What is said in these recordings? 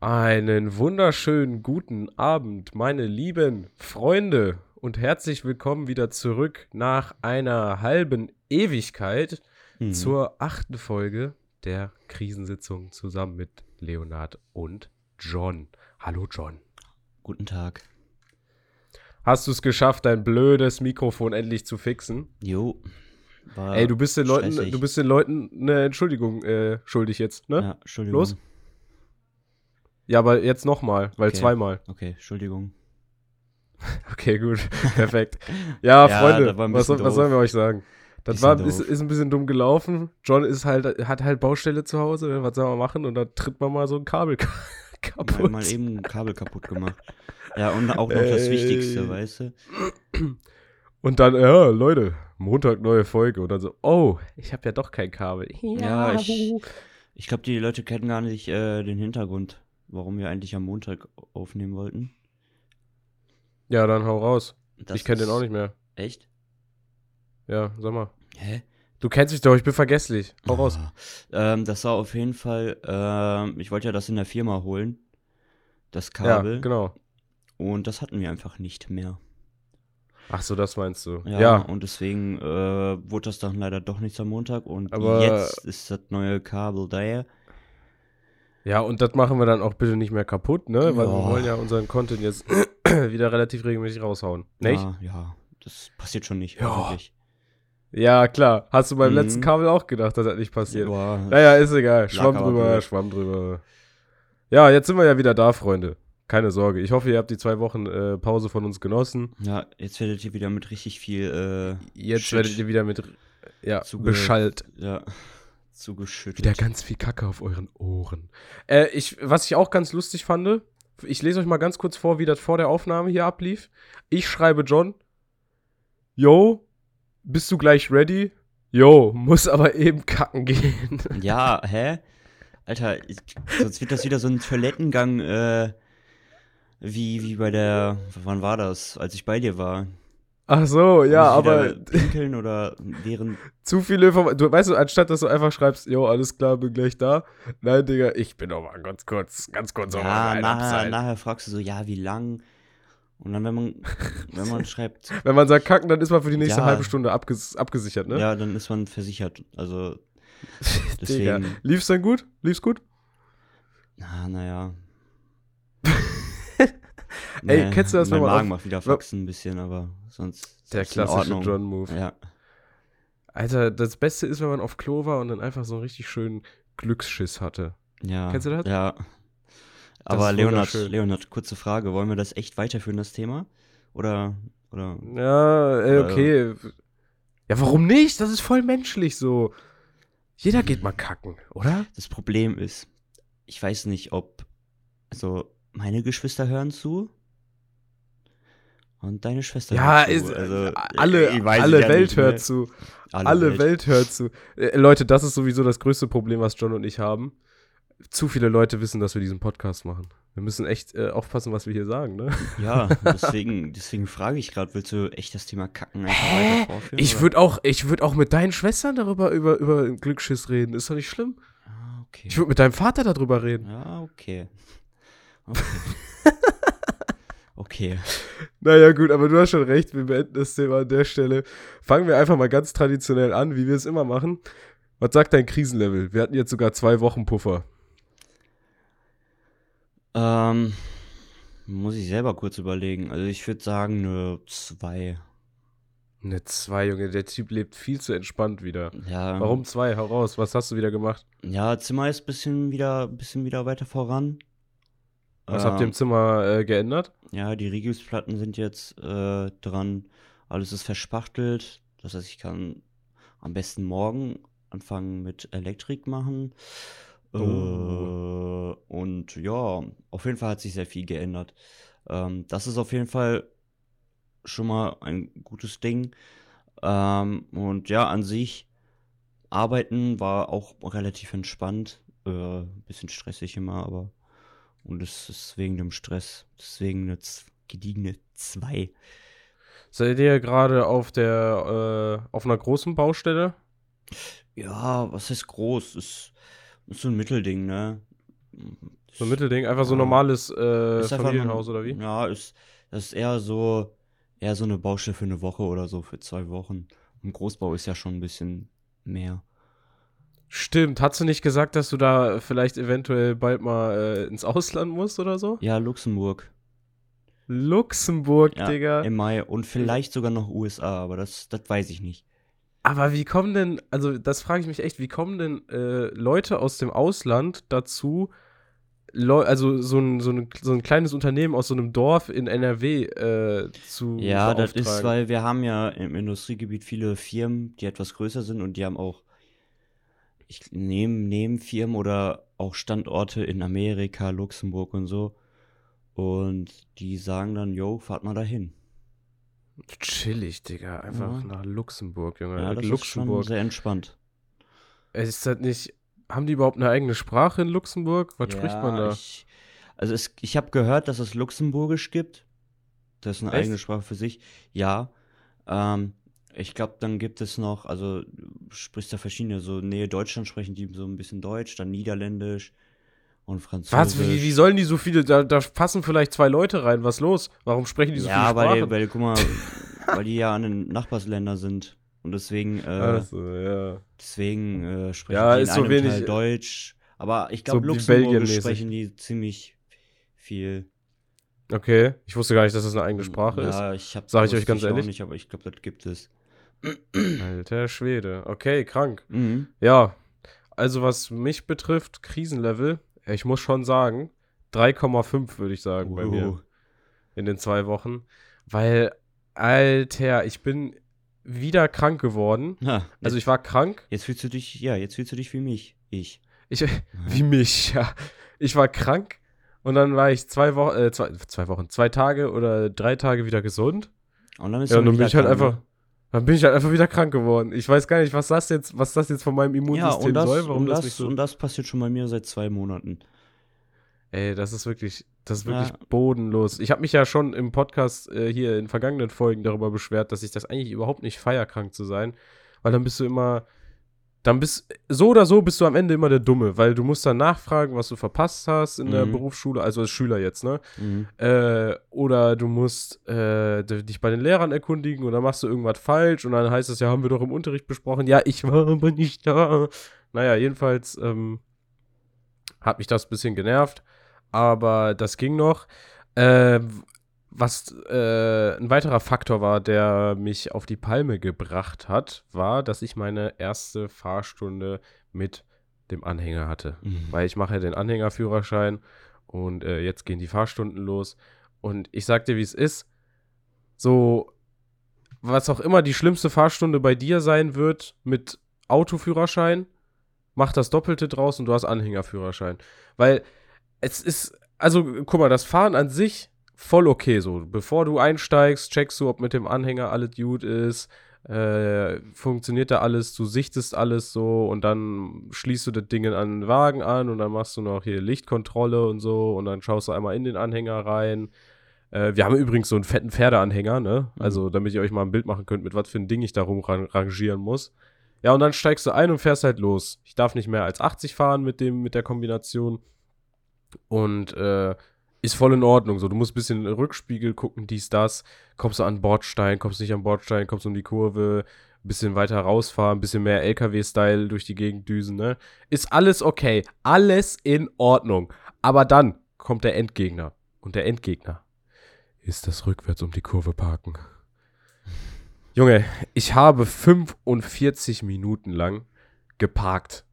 Einen wunderschönen guten Abend, meine lieben Freunde, und herzlich willkommen wieder zurück nach einer halben Ewigkeit Mhm. zur achten Folge der Krisensitzung zusammen mit Leonard und John. Hallo John. Guten Tag. Hast du es geschafft, dein blödes Mikrofon endlich zu fixen? Jo. Ey, du bist den Leuten, stressig. du bist den Leuten eine Entschuldigung äh, schuldig jetzt, ne? Ja, Entschuldigung. Los. Ja, aber jetzt nochmal, weil Okay. zweimal. Okay, Entschuldigung. Okay, gut. Perfekt. Ja, Ja, Freunde, das was, soll- was sollen wir euch sagen? Das Bisschen war, ist, ist ein bisschen dumm gelaufen. John ist halt, hat halt Baustelle zu Hause. ne? Was soll man machen? Und da tritt man mal so ein Kabel ka- Mal, kaputt. mal eben ein Kabel kaputt gemacht. Ja, und auch noch das Ey. Wichtigste, weißt du? Und dann, ja, Leute, Montag neue Folge. Und dann so, oh, ich habe ja doch kein Kabel. Ja, ich- Ich glaube, die Leute kennen gar nicht äh, den Hintergrund, warum wir eigentlich am Montag aufnehmen wollten. Ja, dann hau raus. Das ich kenne den auch nicht mehr. Echt? Ja, sag mal. Hä? Du kennst mich doch, ich bin vergesslich. Hau raus. Ah, ähm, das war auf jeden Fall, ähm, ich wollte ja das in der Firma holen. Das Ja, Kabel. genau. Und das hatten wir einfach nicht mehr. Ach so, das meinst du. Ja, Ja, und deswegen äh, wurde das dann leider doch nichts am Montag und Aber- jetzt ist das neue Kabel da. Ja, und das machen wir dann auch bitte nicht mehr kaputt, ne? Weil wir Ja. wollen ja unseren Content jetzt wieder relativ regelmäßig raushauen. Nicht? Ja, ja, das passiert schon nicht, Ja. hoffentlich. Ja, klar. Hast du beim Mhm. letzten Kabel auch gedacht, dass das nicht passiert? Boah, Naja, ist egal. Schwamm drüber, blöd. Schwamm drüber. Ja, jetzt sind wir ja wieder da, Freunde. Keine Sorge. Ich hoffe, ihr habt die zwei Wochen äh, Pause von uns genossen. ja, jetzt werdet ihr wieder mit richtig viel äh, Jetzt Shit werdet ihr wieder mit ja, zuge- beschallt. Ja, zugeschüttet. Wieder ganz viel Kacke auf euren Ohren. Äh, ich, was ich auch ganz lustig fand, ich lese euch mal ganz kurz vor, wie das vor der Aufnahme hier ablief. Ich schreibe John, Yo, bist du gleich ready? Yo, muss aber eben kacken gehen. Ja, hä? Alter, ich, sonst wird das wieder so ein Toilettengang, äh, wie, wie bei der, wann war das, als ich bei dir war? Ach so, ja, aber Pinkeln oder während, zu viele Informationen. Du weißt du, anstatt dass du einfach schreibst, yo, alles klar, bin gleich da. Nein, Digga, ich bin mal ganz kurz, ganz kurz ja, nachher, nachher fragst du so, ja, wie lang? Und dann, wenn man, wenn man schreibt, Wenn man sagt kacken, dann ist man für die nächste Ja. halbe Stunde abges abgesichert, ne? ja, dann ist man versichert. Also, Digga. deswegen, Lief's denn gut? Lief's gut? na, naja. Ey, kennst du das, mein wenn man Magen macht wieder Faxen ein bisschen, aber sonst Der klassische. John-Move. Ja, Alter, das Beste ist, wenn man auf Klo war und dann einfach so einen richtig schönen Glücksschiss hatte. ja. Kennst du das? Ja. Aber Leonard. Leonard, kurze Frage, wollen wir das echt weiterführen, das Thema? Oder, oder, Ja, ey, okay. Ja, warum nicht? Das ist voll menschlich so. Jeder geht mal kacken, oder? das Problem ist, ich weiß nicht, ob, also, meine Geschwister hören zu und deine Schwester Ja, hört zu. ist, also, alle, ich weiß alle es ja Welt nicht, ne? hört zu. Alle, Welt. hört zu. Äh, Leute, das ist sowieso das größte Problem, was John und ich haben. Zu viele Leute wissen, dass wir diesen Podcast machen. Wir müssen echt äh, aufpassen, was wir hier sagen, ne? Ja, deswegen, deswegen frage ich gerade, willst du echt das Thema Kacken einfach weiter vorführen? Ich würde auch, ich würde auch mit deinen Schwestern darüber über, über Glücksschiss reden. Ist doch nicht schlimm. Ah, okay. Ich würde mit deinem Vater darüber reden. Ja, okay. Okay. okay. Naja, gut, aber du hast schon recht, wir beenden das Thema an der Stelle. Fangen wir einfach mal ganz traditionell an, wie wir es immer machen. Was sagt dein Krisenlevel? Wir hatten jetzt sogar zwei Wochen Puffer. Ähm, muss ich selber kurz überlegen. Also ich würde sagen, eine 2. Eine zwei, Junge, der Typ lebt viel zu entspannt wieder. Ja. Warum zwei? Hau raus, was hast du wieder gemacht? Ja, Zimmer ist bisschen wieder, bisschen wieder weiter voran. Was habt ihr im Ähm, Zimmer äh, geändert? Ja, die Regelsplatten sind jetzt äh, dran. Alles ist verspachtelt. Das heißt, ich kann am besten morgen anfangen mit Elektrik machen. Oh. Äh, und ja, auf jeden Fall hat sich sehr viel geändert. Ähm, das ist auf jeden Fall schon mal ein gutes Ding. Ähm, und ja, an sich, Arbeiten war auch relativ entspannt. Äh, bisschen stressig immer, aber. Und es ist wegen dem Stress. Deswegen eine gediegene 2. Seid ihr gerade auf der, äh, auf einer großen Baustelle? Ja, was heißt groß? Ist, ist so ein Mittelding, ne? So ein Mittelding, einfach so Ja. normales äh, Familienhaus nur- oder wie? Ja, ist, das ist eher so, eher so eine Baustelle für eine Woche oder so, für zwei Wochen. Ein Großbau ist ja schon ein bisschen mehr. Stimmt. Hast du nicht gesagt, dass du da vielleicht eventuell bald mal äh, ins Ausland musst oder so? Ja, Luxemburg. Luxemburg, Ja, Digga. Im Mai und vielleicht sogar noch USA, aber das, das weiß ich nicht. Aber wie kommen denn, also das frage ich mich echt, wie kommen denn äh, Leute aus dem Ausland dazu, Leu also so ein, so, ein, so ein kleines Unternehmen aus so einem Dorf in NRW äh, zu Ja, das ist, weil wir haben ja im Industriegebiet viele Firmen, die etwas größer sind und die haben auch ich nehme Nebenfirmen oder auch Standorte in Amerika, Luxemburg und so. Und die sagen dann, yo, fahrt mal dahin. Chillig, Digga. Einfach Ja. nach Luxemburg, Junge. Ja, das ist Luxemburg. schon sehr entspannt. Ist das nicht. Haben die überhaupt eine eigene Sprache in Luxemburg? Was spricht man da? Ich, also es, ich habe gehört, dass es Luxemburgisch gibt. Das ist eine Echt? eigene Sprache für sich. Ja. Ähm, ich glaube, dann gibt es noch, also du sprichst da verschiedene, so Nähe Deutschland sprechen die so ein bisschen Deutsch, dann Niederländisch und Französisch. Was? Wie, wie sollen die so viele? Da, da passen vielleicht zwei Leute rein. Was los? Warum sprechen die so ja, viele weil, Sprachen? die, weil, guck mal, weil die ja an den Nachbarsländern sind. Und deswegen, äh, also, ja. deswegen äh, sprechen Ja, die in ist so einem wenig- Teil Deutsch. Aber ich so glaube, Luxemburgisch Belgien-mäßig. sprechen die ziemlich viel. Okay. Ich wusste gar nicht, dass das eine eigene Sprache ist. Ja, ich hab, Sag ich euch ganz ehrlich. nicht, aber ich glaube, das gibt es. Alter Schwede. Okay, krank. Mhm. Ja, also was mich betrifft, Krisenlevel, ich muss schon sagen, 3,5 würde ich sagen bei mir Uh. in den zwei Wochen. Weil, Alter, ich bin wieder krank geworden. Ha, Also ich war krank. jetzt fühlst du dich, ja, jetzt fühlst du dich wie mich. Ich. Ich, wie mich, ja. Ich war krank und dann war ich zwei Wochen, äh, zwei, zwei Wochen, zwei Tage oder drei Tage wieder gesund. Und dann ist Ja, und dann bin ich halt krank, einfach, ne? Dann bin ich halt einfach wieder krank geworden. Ich weiß gar nicht, was das jetzt, was das jetzt von meinem Ja, Immunsystem und das, soll, warum und, das, das, mich so. und das passiert schon bei mir seit zwei Monaten. Ey, das ist wirklich, das ist wirklich Ja. bodenlos. Ich habe mich ja schon im Podcast äh, hier in vergangenen Folgen darüber beschwert, dass ich das eigentlich überhaupt nicht feier, krank zu sein. Weil dann bist du immer, dann bist, so oder so bist du am Ende immer der Dumme, weil du musst dann nachfragen, was du verpasst hast in der Mhm. Berufsschule, also als Schüler jetzt, ne? Mhm. Äh, oder du musst äh, dich bei den Lehrern erkundigen oder machst du irgendwas falsch und dann heißt es ja, haben wir doch im Unterricht besprochen. Ja, ich war aber nicht da. Naja, jedenfalls ähm, hat mich das ein bisschen genervt, aber das ging noch. Äh, was äh, ein weiterer Faktor war, der mich auf die Palme gebracht hat, war, dass ich meine erste Fahrstunde mit dem Anhänger hatte Mhm. weil ich mache ja den Anhängerführerschein und äh, jetzt gehen die Fahrstunden los. Und ich sag dir, wie es ist. So, was auch immer die schlimmste Fahrstunde bei dir sein wird mit Autoführerschein, mach das Doppelte draus und du hast Anhängerführerschein. Weil es ist, also guck mal, das Fahren an sich voll okay so. Bevor du einsteigst, checkst du, ob mit dem Anhänger alles gut ist. Äh, funktioniert da alles, du sichtest alles so und dann schließt du das Ding an den Wagen an und dann machst du noch hier Lichtkontrolle und so und dann schaust du einmal in den Anhänger rein. Äh, wir haben übrigens so einen fetten Pferdeanhänger, ne? Mhm. Also, damit ihr euch mal ein Bild machen könnt, mit was für ein Ding ich da rumrangieren muss. Ja, und dann steigst du ein und fährst halt los. Ich darf nicht mehr als 80 fahren mit dem, mit der Kombination. Und äh, ist voll in Ordnung. So, du musst ein bisschen Rückspiegel gucken, dies, das. Kommst du an Bordstein, kommst nicht an Bordstein, kommst um die Kurve, ein bisschen weiter rausfahren, ein bisschen mehr LKW-Style durch die Gegend düsen, ne? Ist alles okay. Alles in Ordnung. Aber dann kommt der Endgegner. Und der Endgegner ist das rückwärts um die Kurve parken. Junge, ich habe 45 Minuten lang geparkt.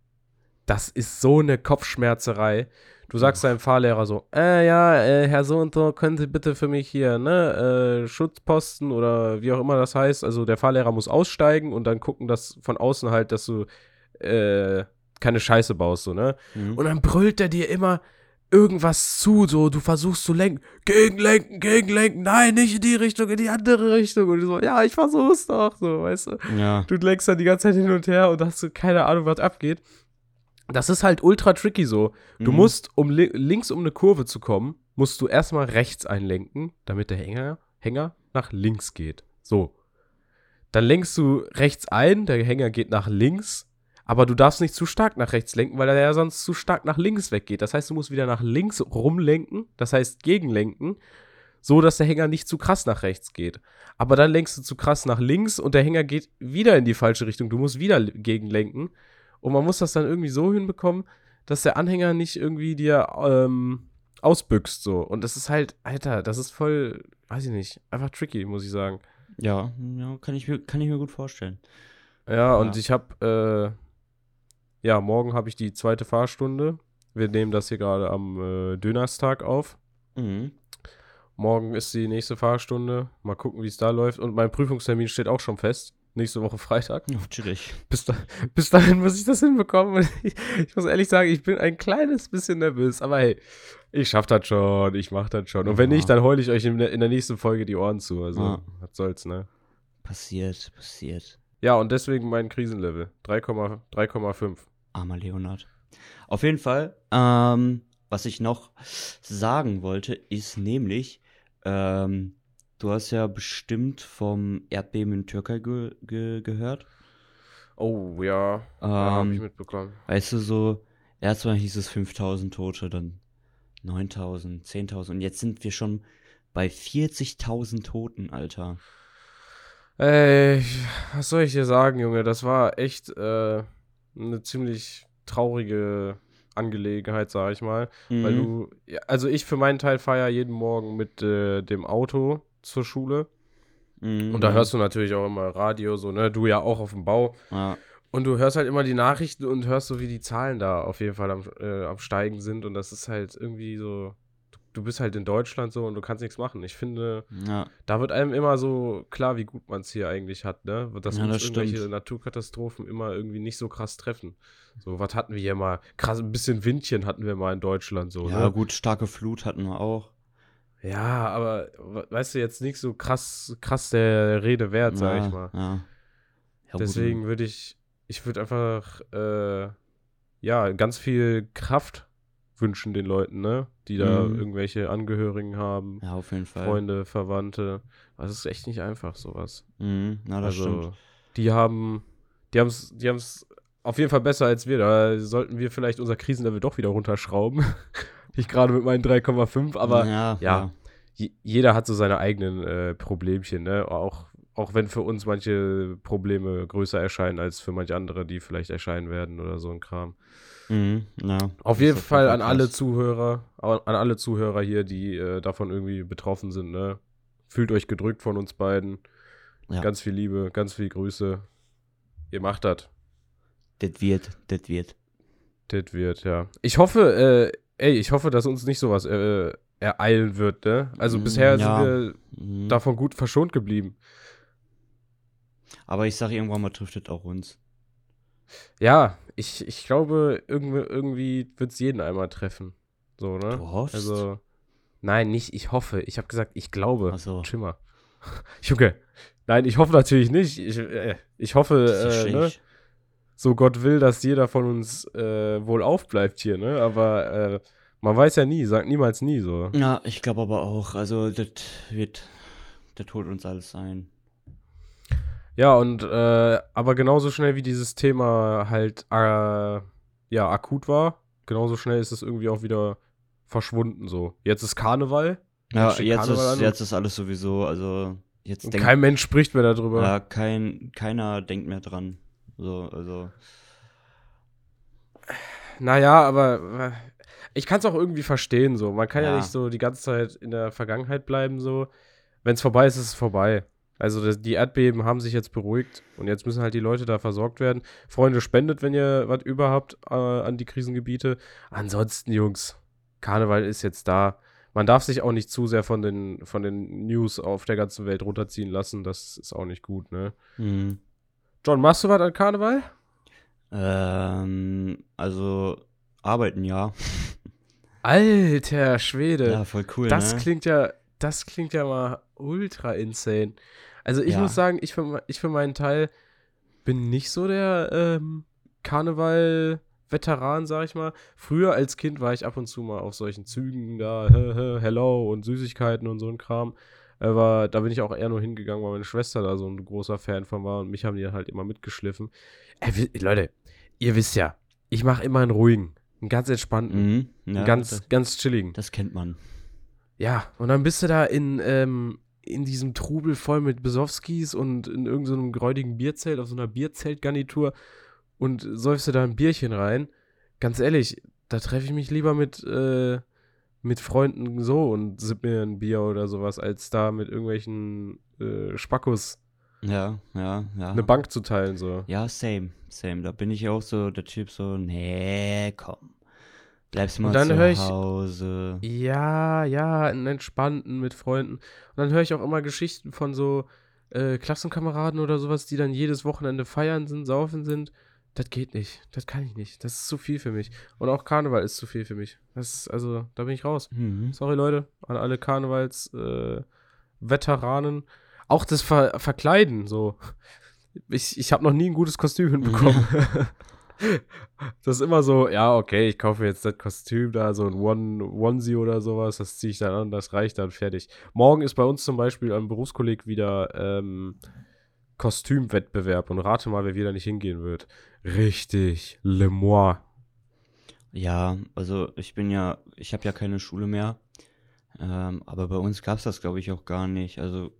Das ist so eine Kopfschmerzerei. Du sagst deinem Fahrlehrer so, äh, ja, äh, Herr so und so, können Sie bitte für mich hier, ne, äh, Schutzposten oder wie auch immer das heißt. Also der Fahrlehrer muss aussteigen und dann gucken, dass von außen halt, dass du äh, keine Scheiße baust, so, ne? Mhm. Und dann brüllt er dir immer irgendwas zu, so, du versuchst zu lenken, gegenlenken, gegenlenken, nein, nicht in die Richtung, in die andere Richtung. Und du so, ja, ich versuch's doch, so, weißt du. ja. Du lenkst dann die ganze Zeit hin und her und hast so keine Ahnung, was abgeht. Das ist halt ultra tricky so. Du Mhm. musst, um li links um eine Kurve zu kommen, musst du erstmal rechts einlenken, damit der Hänger, Hänger nach links geht. So. Dann lenkst du rechts ein, der Hänger geht nach links, Aber du darfst nicht zu stark nach rechts lenken, weil er ja sonst zu stark nach links weggeht. Das heißt, du musst wieder nach links rumlenken, das heißt gegenlenken, so dass der Hänger nicht zu krass nach rechts geht. Aber dann lenkst du zu krass nach links und der Hänger geht wieder in die falsche Richtung. Du musst wieder gegenlenken. Und man muss das dann irgendwie so hinbekommen, dass der Anhänger nicht irgendwie dir ähm, ausbüchst so. Und das ist halt, Alter, das ist voll, weiß ich nicht, einfach tricky, muss ich sagen. Ja, ja kann, ich mir, kann ich mir gut vorstellen. Ja, und ich habe, äh, ja, morgen habe ich die zweite Fahrstunde. Wir nehmen das hier gerade am äh, Dönerstag auf. Mhm. Morgen ist die nächste Fahrstunde. Mal gucken, wie es da läuft. Und mein Prüfungstermin steht auch schon fest. Nächste Woche Freitag. Natürlich. Bis, da, bis dahin muss ich das hinbekommen. Ich, ich, muss ehrlich sagen, ich bin ein kleines bisschen nervös. Aber hey, ich schaff das schon. Ich mach das schon. Und wenn Ja. nicht, dann heule ich euch in, der- in der nächsten Folge die Ohren zu. Also, Ja. was soll's, ne? Passiert, passiert. Ja, und deswegen mein Krisenlevel. 3,- 3,5. Armer Leonard. Auf jeden Fall, ähm, was ich noch sagen wollte, ist nämlich, ähm, du hast ja bestimmt vom Erdbeben in Türkei ge ge gehört. Oh, ja. Ja, hab ich Ähm, mitbekommen. weißt du, so, erstmal hieß es 5000 Tote, dann 9000, 10.000 und jetzt sind wir schon bei 40.000 Toten, Alter. Ey, was soll ich dir sagen, Junge? Das war echt äh, eine ziemlich traurige Angelegenheit, sag ich mal. Weil Mhm. du, ja, also ich für meinen Teil fahre ja jeden Morgen mit äh, dem Auto zur Schule. Mhm, Und da ja. hörst du natürlich auch immer Radio, so, ne? Du ja auch auf dem Bau. Ja, Und du hörst halt immer die Nachrichten und hörst so, wie die Zahlen da auf jeden Fall am, äh, am Steigen sind. Und das ist halt irgendwie so. Du, du bist halt in Deutschland so und du kannst nichts machen. Ich finde, ja, da wird einem immer so klar, wie gut man es hier eigentlich hat, ne? Dass Ja, uns das irgendwelche stimmt. Naturkatastrophen immer irgendwie nicht so krass treffen. So, was hatten wir hier mal? Krass, ein bisschen Windchen hatten wir mal in Deutschland so, ja ne? gut, starke Flut hatten wir auch. Ja, aber we- weißt du, jetzt nicht so krass, krass der Rede wert, sag ja, ich mal. Ja. Ja, Deswegen würde ich, ich würde einfach, äh, ja, ganz viel Kraft wünschen den Leuten, ne? Die da Mhm. irgendwelche Angehörigen haben, Ja, auf jeden Fall. Freunde, Verwandte. Das ist echt nicht einfach, sowas. Mhm, na, das also, stimmt. die haben, die haben es, die haben es auf jeden Fall besser als wir. Da sollten wir vielleicht unser Krisenlevel doch wieder runterschrauben. ich gerade mit meinen 3,5, aber ja, ja. je- jeder hat so seine eigenen äh, Problemchen, ne? Auch, auch wenn für uns manche Probleme größer erscheinen als für manche andere, die vielleicht erscheinen werden oder so ein Kram. Mhm, ja. Auf jeden Fall an alle Zuhörer, an alle Zuhörer hier, die äh, davon irgendwie betroffen sind, ne? Fühlt euch gedrückt von uns beiden. Ja. Ganz viel Liebe, ganz viel Grüße. Ihr macht das. Das wird, das wird. Das wird, ja. Ich hoffe, äh, ey, ich hoffe, dass uns nicht sowas äh, ereilen wird, ne? Also Mm, bisher ja. sind wir Mhm. davon gut verschont geblieben. Aber ich sag, irgendwann mal trifft es auch uns. Ja, ich, ich glaube, irgendwie, irgendwie wird es jeden einmal treffen. So, ne? Du hoffst? Also, nein, nicht ich hoffe. Ich habe gesagt, ich glaube. Ach so. Schimmer. Junge. Nein, ich hoffe natürlich nicht. Ich, äh, ich hoffe, äh, ne? So Gott will, dass jeder von uns äh, wohl aufbleibt hier, ne? Aber äh, man weiß ja nie, sagt niemals nie so. Ja, ich glaube aber auch. Also, das wird, das holt uns alles ein. Ja, und äh, aber genauso schnell wie dieses Thema halt äh, ja akut war, genauso schnell ist es irgendwie auch wieder verschwunden so. Jetzt ist Karneval. Ja, jetzt Karneval ist, jetzt ist alles sowieso, also, jetzt denkt, kein Mensch spricht mehr darüber. ja, kein, keiner denkt mehr dran. So, also, Naja, aber äh, ich kann es auch irgendwie verstehen so. Man kann ja. Ja. nicht so die ganze Zeit in der Vergangenheit bleiben so. Wenn es vorbei ist, ist es vorbei. Also das, die Erdbeben haben sich jetzt beruhigt und jetzt müssen halt die Leute da versorgt werden. Freunde, spendet, wenn ihr was über habt äh, an die Krisengebiete. Ansonsten, Jungs, Karneval ist jetzt da. Man darf sich auch nicht zu sehr von den, von den News auf der ganzen Welt runterziehen lassen. Das ist auch nicht gut, ne? hm. John, machst du was an Karneval? ähm, also, arbeiten ja. Alter Schwede. Ja, voll cool, Das ne? klingt ja, das klingt ja mal ultra insane. Also ich Ja. muss sagen, ich für, ich für meinen Teil bin nicht so der ähm, Karneval-Veteran, sag ich mal. Früher als Kind war ich ab und zu mal auf solchen Zügen da, hello und Süßigkeiten und so ein Kram. Aber da bin ich auch eher nur hingegangen, weil meine Schwester da so ein großer Fan von war und mich haben die halt immer mitgeschliffen. Ey, Leute, ihr wisst ja, ich mache immer einen ruhigen, einen ganz entspannten, Mhm. Ja, einen ganz, das, ganz chilligen. das kennt man. Ja, und dann bist du da in, ähm, in diesem Trubel voll mit Besowskis und in irgendeinem so einem gräudigen Bierzelt, auf so einer Bierzeltgarnitur und säufst du da ein Bierchen rein. Ganz ehrlich, da treffe ich mich lieber mit, äh, mit Freunden so und sipp mir ein Bier oder sowas, als da mit irgendwelchen äh, Spackos Ja, ja, ja. eine Bank zu teilen. So. Ja, same, same. Da bin ich auch so der Typ so, nee, komm. Bleibst mal dann zu ich- Hause. Ja, ja, einen entspannten mit Freunden. Und dann höre ich auch immer Geschichten von so äh, Klassenkameraden oder sowas, die dann jedes Wochenende feiern sind, saufen sind. Das geht nicht. Das kann ich nicht. Das ist zu viel für mich. Und auch Karneval ist zu viel für mich. Das ist, also, da bin ich raus. Mhm. Sorry, Leute, an alle Karnevals-Veteranen. Äh, Veteranen. auch das Ver Verkleiden, so. Ich, ich habe noch nie ein gutes Kostüm hinbekommen. das ist immer so, ja, okay, ich kaufe jetzt das Kostüm da, so ein One, Onesie oder sowas, das ziehe ich dann an, das reicht dann fertig. Morgen ist bei uns zum Beispiel am Berufskolleg wieder ähm, Kostümwettbewerb und rate mal, wer wieder nicht hingehen wird. Richtig, Le Moi. Ja, also ich bin ja, ich habe ja keine Schule mehr. Ähm, aber bei uns gab's das, glaube ich, auch gar nicht. Also,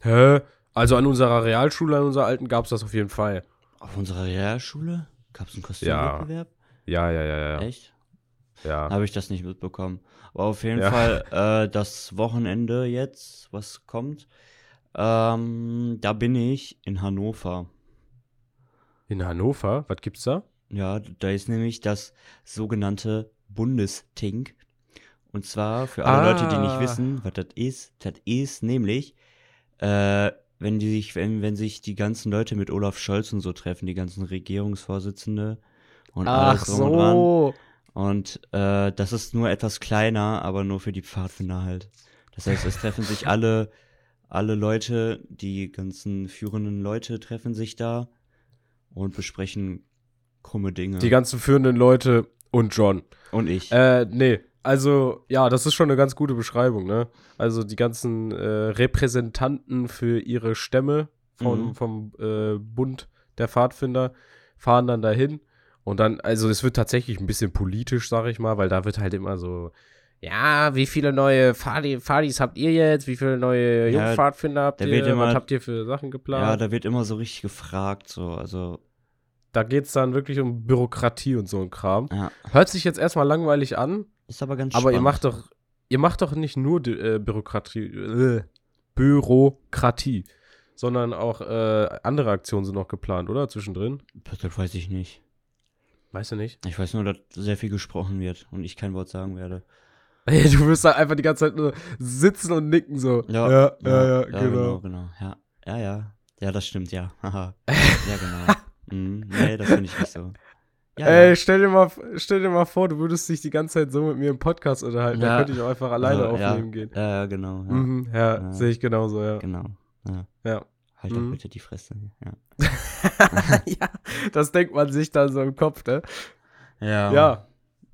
Hä? Also an unserer Realschule, an unserer alten, gab es das auf jeden Fall. auf unserer Realschule gab's einen Kostümwettbewerb? Ja, ja, ja, ja. Echt? ja. Habe ich das nicht mitbekommen. Aber auf jeden Ja. Fall äh, das Wochenende jetzt, was kommt, ähm, da bin ich in Hannover. In Hannover, was gibt's da? Ja, da ist nämlich das sogenannte Bundestink. Und zwar für alle Leute, die nicht Ah. wissen, was das ist, das ist nämlich, äh, wenn die sich, wenn, wenn sich die ganzen Leute mit Olaf Scholz und so treffen, die ganzen Regierungsvorsitzende und alles drum und dran. Und äh, das ist nur etwas kleiner, aber nur für die Pfadfinder halt. Das heißt, es treffen sich alle, alle Leute, die ganzen führenden Leute treffen sich da und besprechen krumme Dinge. Die ganzen führenden Leute und John. und ich. Äh, nee. Also, ja, das ist schon eine ganz gute Beschreibung, ne? Also die ganzen äh, Repräsentanten für ihre Stämme vom, Mhm. vom äh, Bund der Pfadfinder fahren dann dahin. Und dann, also es wird tatsächlich ein bisschen politisch, sag ich mal, weil da wird halt immer so, ja, wie viele neue Pfadis habt ihr jetzt? Wie viele neue Ja, Jungpfadfinder habt ihr? immer- Was habt ihr für Sachen geplant? ja, da wird immer so richtig gefragt, so, also, Da geht es dann wirklich um Bürokratie und so ein Kram. ja. Hört sich jetzt erstmal langweilig an, Ist aber ganz aber ihr macht doch, ihr macht doch nicht nur äh, Bürokratie, äh, Bürokratie, sondern auch äh, andere Aktionen sind noch geplant, oder? Zwischendrin? Das weiß ich nicht. Weißt du nicht? Ich weiß nur, dass sehr viel gesprochen wird und ich kein Wort sagen werde. Du wirst da einfach die ganze Zeit nur sitzen und nicken so. ja, ja, ja, genau. genau, genau. Ja, ja, ja. Ja, das stimmt, ja. Haha. ja, genau. Mhm. Nee, das finde ich nicht so. Ja, Ey, ja. stell dir, mal, stell dir mal vor, du würdest dich die ganze Zeit so mit mir im Podcast unterhalten. Ja. Da könnte ich auch einfach alleine Also, ja, aufnehmen gehen. Ja, ja, genau. Ja, Mhm, ja, Ja. sehe ich genauso, ja. Genau. Ja. Ja. Halt Mhm. doch bitte die Fresse. Ja. ja, das denkt man sich dann so im Kopf, ne? Ja. Ja.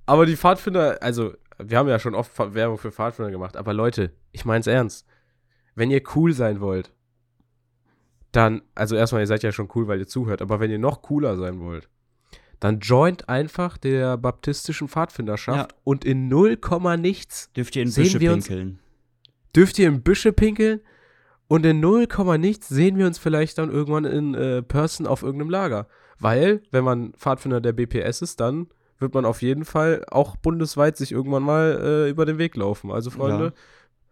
Aber die Pfadfinder, also, wir haben ja schon oft Werbung für Pfadfinder gemacht, aber Leute, ich mein's ernst. Wenn ihr cool sein wollt, dann, also erstmal, ihr seid ja schon cool, weil ihr zuhört, aber wenn ihr noch cooler sein wollt, dann joint einfach der baptistischen Pfadfinderschaft Ja. und in 0, nichts Dürft ihr in Büsche uns- pinkeln? dürft ihr in Büsche pinkeln und in 0, nichts sehen wir uns vielleicht dann irgendwann in äh, Person auf irgendeinem Lager. Weil, wenn man Pfadfinder der BPS ist, dann wird man auf jeden Fall auch bundesweit sich irgendwann mal äh, über den Weg laufen. Also, Freunde, Ja.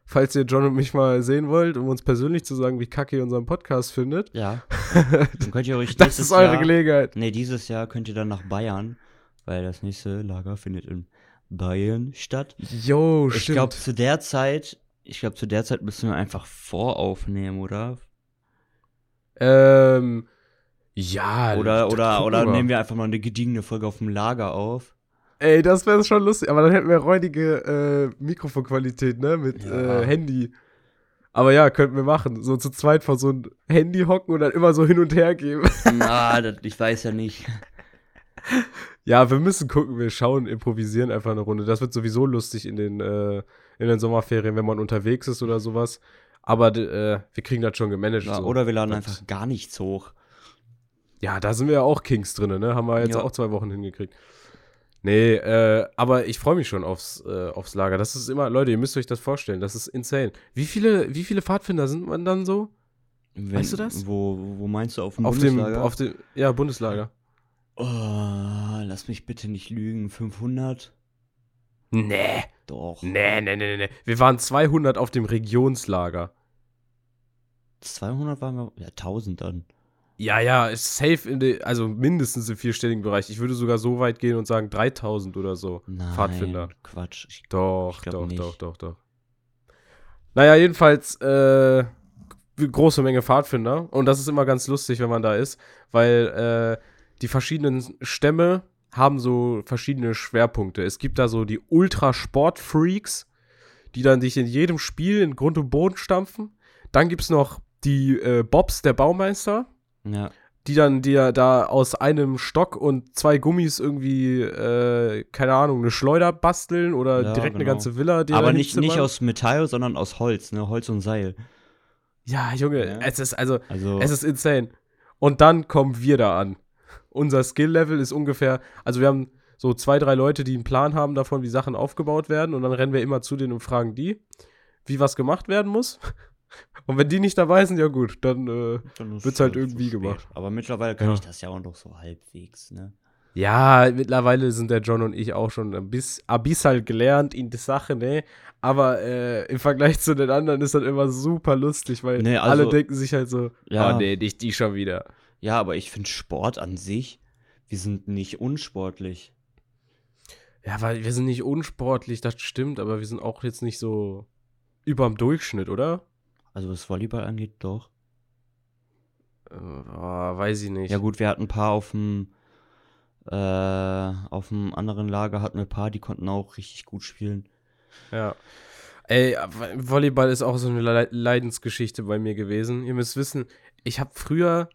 falls ihr John und mich mal sehen wollt, um uns persönlich zu sagen, wie kacke ihr unseren Podcast findet, Ja. Dann könnt ihr euch das ist eure Jahr, Gelegenheit. Nee, dieses Jahr könnt ihr dann nach Bayern, weil das nächste Lager findet in Bayern statt. Jo, Ich stimmt. glaube, zu der Zeit, ich glaube, zu der Zeit müssen wir einfach voraufnehmen, oder? ähm, ja. Oder, das oder, oder nehmen wir einfach mal eine gediegene Folge auf dem Lager auf. Ey, das wäre schon lustig, aber dann hätten wir räudige äh, Mikrofonqualität, ne? Mit Ja. äh, Handy. Aber ja, könnten wir machen. So zu zweit vor so ein Handy hocken und dann immer so hin und her geben. Na, das, ich weiß ja nicht. ja, wir müssen gucken, wir schauen, improvisieren einfach eine Runde. Das wird sowieso lustig in den, äh, in den Sommerferien, wenn man unterwegs ist oder sowas. Aber äh, wir kriegen das schon gemanagt. Ja, so. oder wir laden Das- einfach gar nichts hoch. Ja, da sind wir ja auch Kings drin, ne? Haben wir jetzt Ja. auch zwei Wochen hingekriegt. Nee, äh, aber ich freue mich schon aufs, äh, aufs Lager. Das ist immer, Leute, ihr müsst euch das vorstellen. Das ist insane. Wie viele, wie viele Pfadfinder sind man dann so? Wenn, Weißt du das? Wo, wo meinst du auf dem Auf dem, Bundeslager? auf dem, ja, Bundeslager. oh, lass mich bitte nicht lügen. 500? Nee. Doch. Nee, nee, nee, nee. Wir waren 200 auf dem Regionslager. 200 waren wir. Ja, 1000 dann. Ja, ja, ist safe in de, also mindestens im vierstelligen Bereich. Ich würde sogar so weit gehen und sagen 3000 oder so. Nein. Pfadfinder. Quatsch. Ich, Doch, Ich doch, nicht. doch, doch, doch. Naja, jedenfalls äh, große Menge Pfadfinder. Und das ist immer ganz lustig, wenn man da ist, weil äh, die verschiedenen Stämme haben so verschiedene Schwerpunkte. Es gibt da so die Ultrasport-Freaks, die dann dich in jedem Spiel in Grund und Boden stampfen. Dann gibt es noch die äh, Bobs der Baumeister, ja. die dann dir da aus einem Stock und zwei Gummis irgendwie, äh, keine Ahnung, eine Schleuder basteln oder Ja, direkt eine genau. ganze Villa. Aber nicht, nicht aus Metall, sondern aus Holz, ne? Holz und Seil. Ja, Junge, Ja. es ist also, Also. es ist insane. Und dann kommen wir da an. Unser Skill-Level ist ungefähr, also wir haben so zwei, drei Leute, die einen Plan haben davon, wie Sachen aufgebaut werden. Und dann rennen wir immer zu denen und fragen die, wie was gemacht werden muss. Und wenn die nicht dabei sind, ja gut, dann, äh, dann wird's halt zu irgendwie gemacht. Aber mittlerweile kann Ja. ich das ja auch noch so halbwegs, ne? Ja, mittlerweile sind der John und ich auch schon ein bisschen abyssal gelernt in die Sache, ne? Aber äh, im Vergleich zu den anderen ist das immer super lustig, weil Nee, also- alle denken sich halt so, Ja. oh nee, nicht die schon wieder. Ja, aber ich finde Sport an sich, wir sind nicht unsportlich. Ja, weil wir sind nicht unsportlich, das stimmt, aber wir sind auch jetzt nicht so überm Durchschnitt, oder? Also was Volleyball angeht, doch. Äh, oh, weiß ich nicht. Ja gut, wir hatten ein paar auf dem äh, auf dem anderen Lager hatten wir ein paar, die konnten auch richtig gut spielen. Ja. Ey, Volleyball ist auch so eine Le Leidensgeschichte bei mir gewesen. Ihr müsst wissen, ich habe früher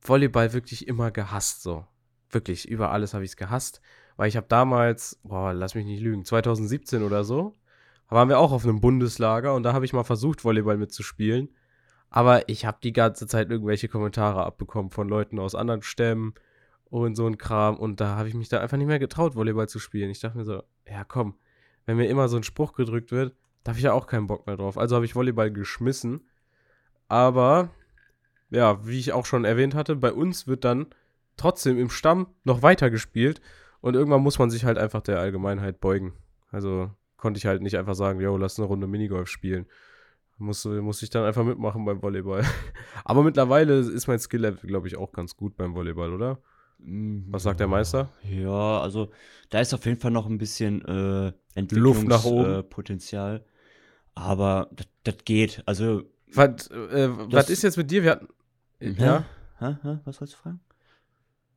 Volleyball wirklich immer gehasst, so. Wirklich, über alles habe ich es gehasst. Weil ich habe damals, boah, lass mich nicht lügen, 2017 oder so, waren wir auch auf einem Bundeslager und da habe ich mal versucht, Volleyball mitzuspielen. Aber ich habe die ganze Zeit irgendwelche Kommentare abbekommen von Leuten aus anderen Stämmen und so ein Kram. Und da habe ich mich da einfach nicht mehr getraut, Volleyball zu spielen. Ich dachte mir so, ja komm, wenn mir immer so ein Spruch gedrückt wird, da habe ich ja auch keinen Bock mehr drauf. Also habe ich Volleyball geschmissen. Aber, ja, wie ich auch schon erwähnt hatte, bei uns wird dann trotzdem im Stamm noch weiter gespielt. Und irgendwann muss man sich halt einfach der Allgemeinheit beugen. Also konnte ich halt nicht einfach sagen, yo, lass eine Runde Minigolf spielen. Muss, muss ich dann einfach mitmachen beim Volleyball. Aber mittlerweile ist mein Skill-Level, glaube ich, auch ganz gut beim Volleyball, oder? Was sagt der Meister? Ja, also da ist auf jeden Fall noch ein bisschen äh, Luft nach oben. Entwicklungspotenzial. Äh, Potenzial. aber das- geht. Also, Was, äh, was ist jetzt mit dir? Wir hatten, Hä? ja, hä, hä, was wolltest du fragen?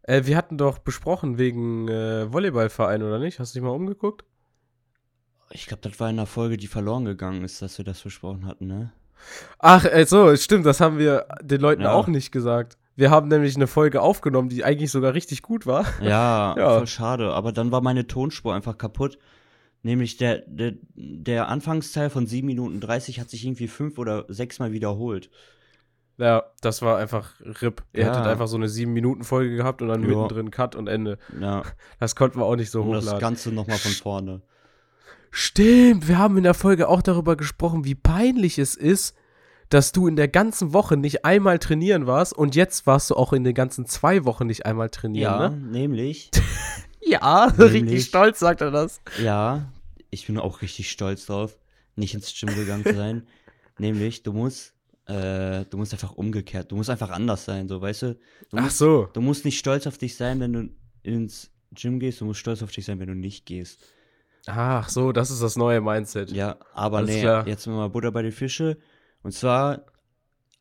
äh, wir hatten doch besprochen wegen äh, Volleyballverein, oder nicht? Hast du dich mal umgeguckt? Ich glaube, das war in der Folge, die verloren gegangen ist, dass wir das besprochen hatten, ne? Ach, äh, so, stimmt, das haben wir den Leuten Ja. auch nicht gesagt. Wir haben nämlich eine Folge aufgenommen, die eigentlich sogar richtig gut war. Ja, Ja. voll schade. Aber dann war meine Tonspur einfach kaputt. Nämlich der, der, der Anfangsteil von 7 Minuten 30 hat sich irgendwie fünf oder sechs Mal wiederholt. Ja, das war einfach RIP. Ihr Ja. hättet einfach so eine 7-Minuten-Folge gehabt und dann Ja. mittendrin Cut und Ende. Ja, Das konnten wir auch nicht so und das hochladen. Ganze nochmal von vorne. Stimmt, wir haben in der Folge auch darüber gesprochen, wie peinlich es ist, dass du in der ganzen Woche nicht einmal trainieren warst und jetzt warst du auch in den ganzen zwei Wochen nicht einmal trainieren, Ja, ne? nämlich, Ja, Nämlich- richtig stolz sagt er das. ja, ich bin auch richtig stolz drauf, nicht ins Gym gegangen zu sein. nämlich, du musst, äh, du musst einfach umgekehrt, du musst einfach anders sein, so, weißt du? Du Ach musst, so. du musst nicht stolz auf dich sein, wenn du ins Gym gehst, du musst stolz auf dich sein, wenn du nicht gehst. Ach so, das ist das neue Mindset. Ja, aber Alles nee, klar. jetzt mal Butter bei die Fische. Und zwar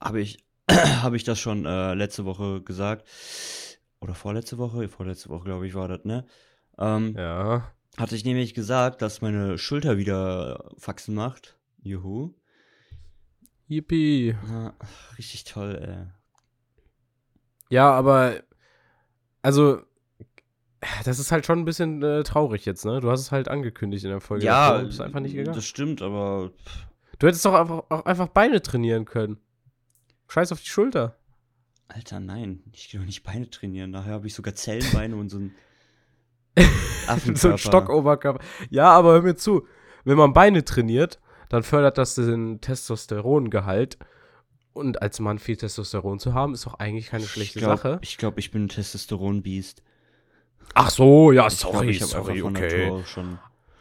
habe ich, habe ich das schon äh, letzte Woche gesagt. Oder vorletzte Woche? Vorletzte Woche, glaube ich, war das, ne? Ähm, Ja. Hatte ich nämlich gesagt, dass meine Schulter wieder Faxen macht. Juhu. Yippie. Ja, richtig toll, ey. Ja, aber also das ist halt schon ein bisschen äh, traurig jetzt, ne? Du hast es halt angekündigt in der Folge. und bist einfach nicht gegangen. das stimmt, aber Du hättest doch einfach, auch einfach Beine trainieren können. Scheiß auf die Schulter. Alter, nein. Ich gehe doch nicht Beine trainieren. Nachher habe ich sogar Zellenbeine und so ein so ein Stockoberkörper. Ja, aber hör mir zu. Wenn man Beine trainiert, dann fördert das den Testosterongehalt. Und als Mann viel Testosteron zu haben, ist doch eigentlich keine schlechte ich glaub, Sache. Ich glaube, ich bin ein Testosteron-Biest. Ach so, ja, Ich glaub, sorry, sorry, okay.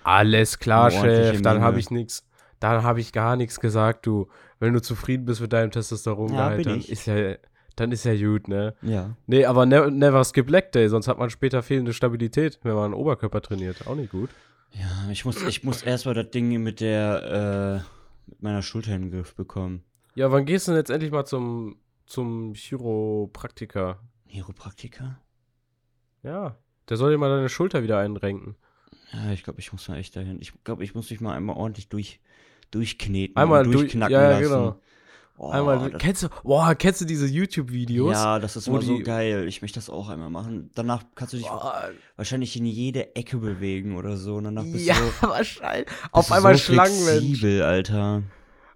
Alles klar, Chef. Dann habe ich nichts. Dann habe ich gar nichts gesagt, du. Wenn du zufrieden bist mit deinem Ja, Testosterongehalt, bin dann ist ja, dann ist ja gut, ne? Ja. Nee, aber ne never skip leg day, sonst hat man später fehlende Stabilität, wenn man Oberkörper trainiert. Auch nicht gut. Ja, ich muss, ich muss erstmal das Ding mit der, äh, mit meiner Schulter in den Griff bekommen. Ja, wann gehst du denn jetzt endlich mal zum, zum Chiropraktiker? Chiropraktiker? Ja, der soll dir mal deine Schulter wieder einrenken. Ja, ich glaube, ich muss mal echt dahin. Ich glaube, ich muss mich mal einmal ordentlich durch, durchkneten. Einmal und durch- durchknacken ja, lassen. genau. Oh, Einmal, das, kennst du, boah, kennst du diese YouTube-Videos? ja, das ist immer so die- geil. Ich möchte das auch einmal machen. Danach kannst du dich Boah, wahrscheinlich in jede Ecke bewegen oder so. Und danach bist ja, du so, wahrscheinlich. Auf einmal so Schlangenmensch. flexibel, Alter.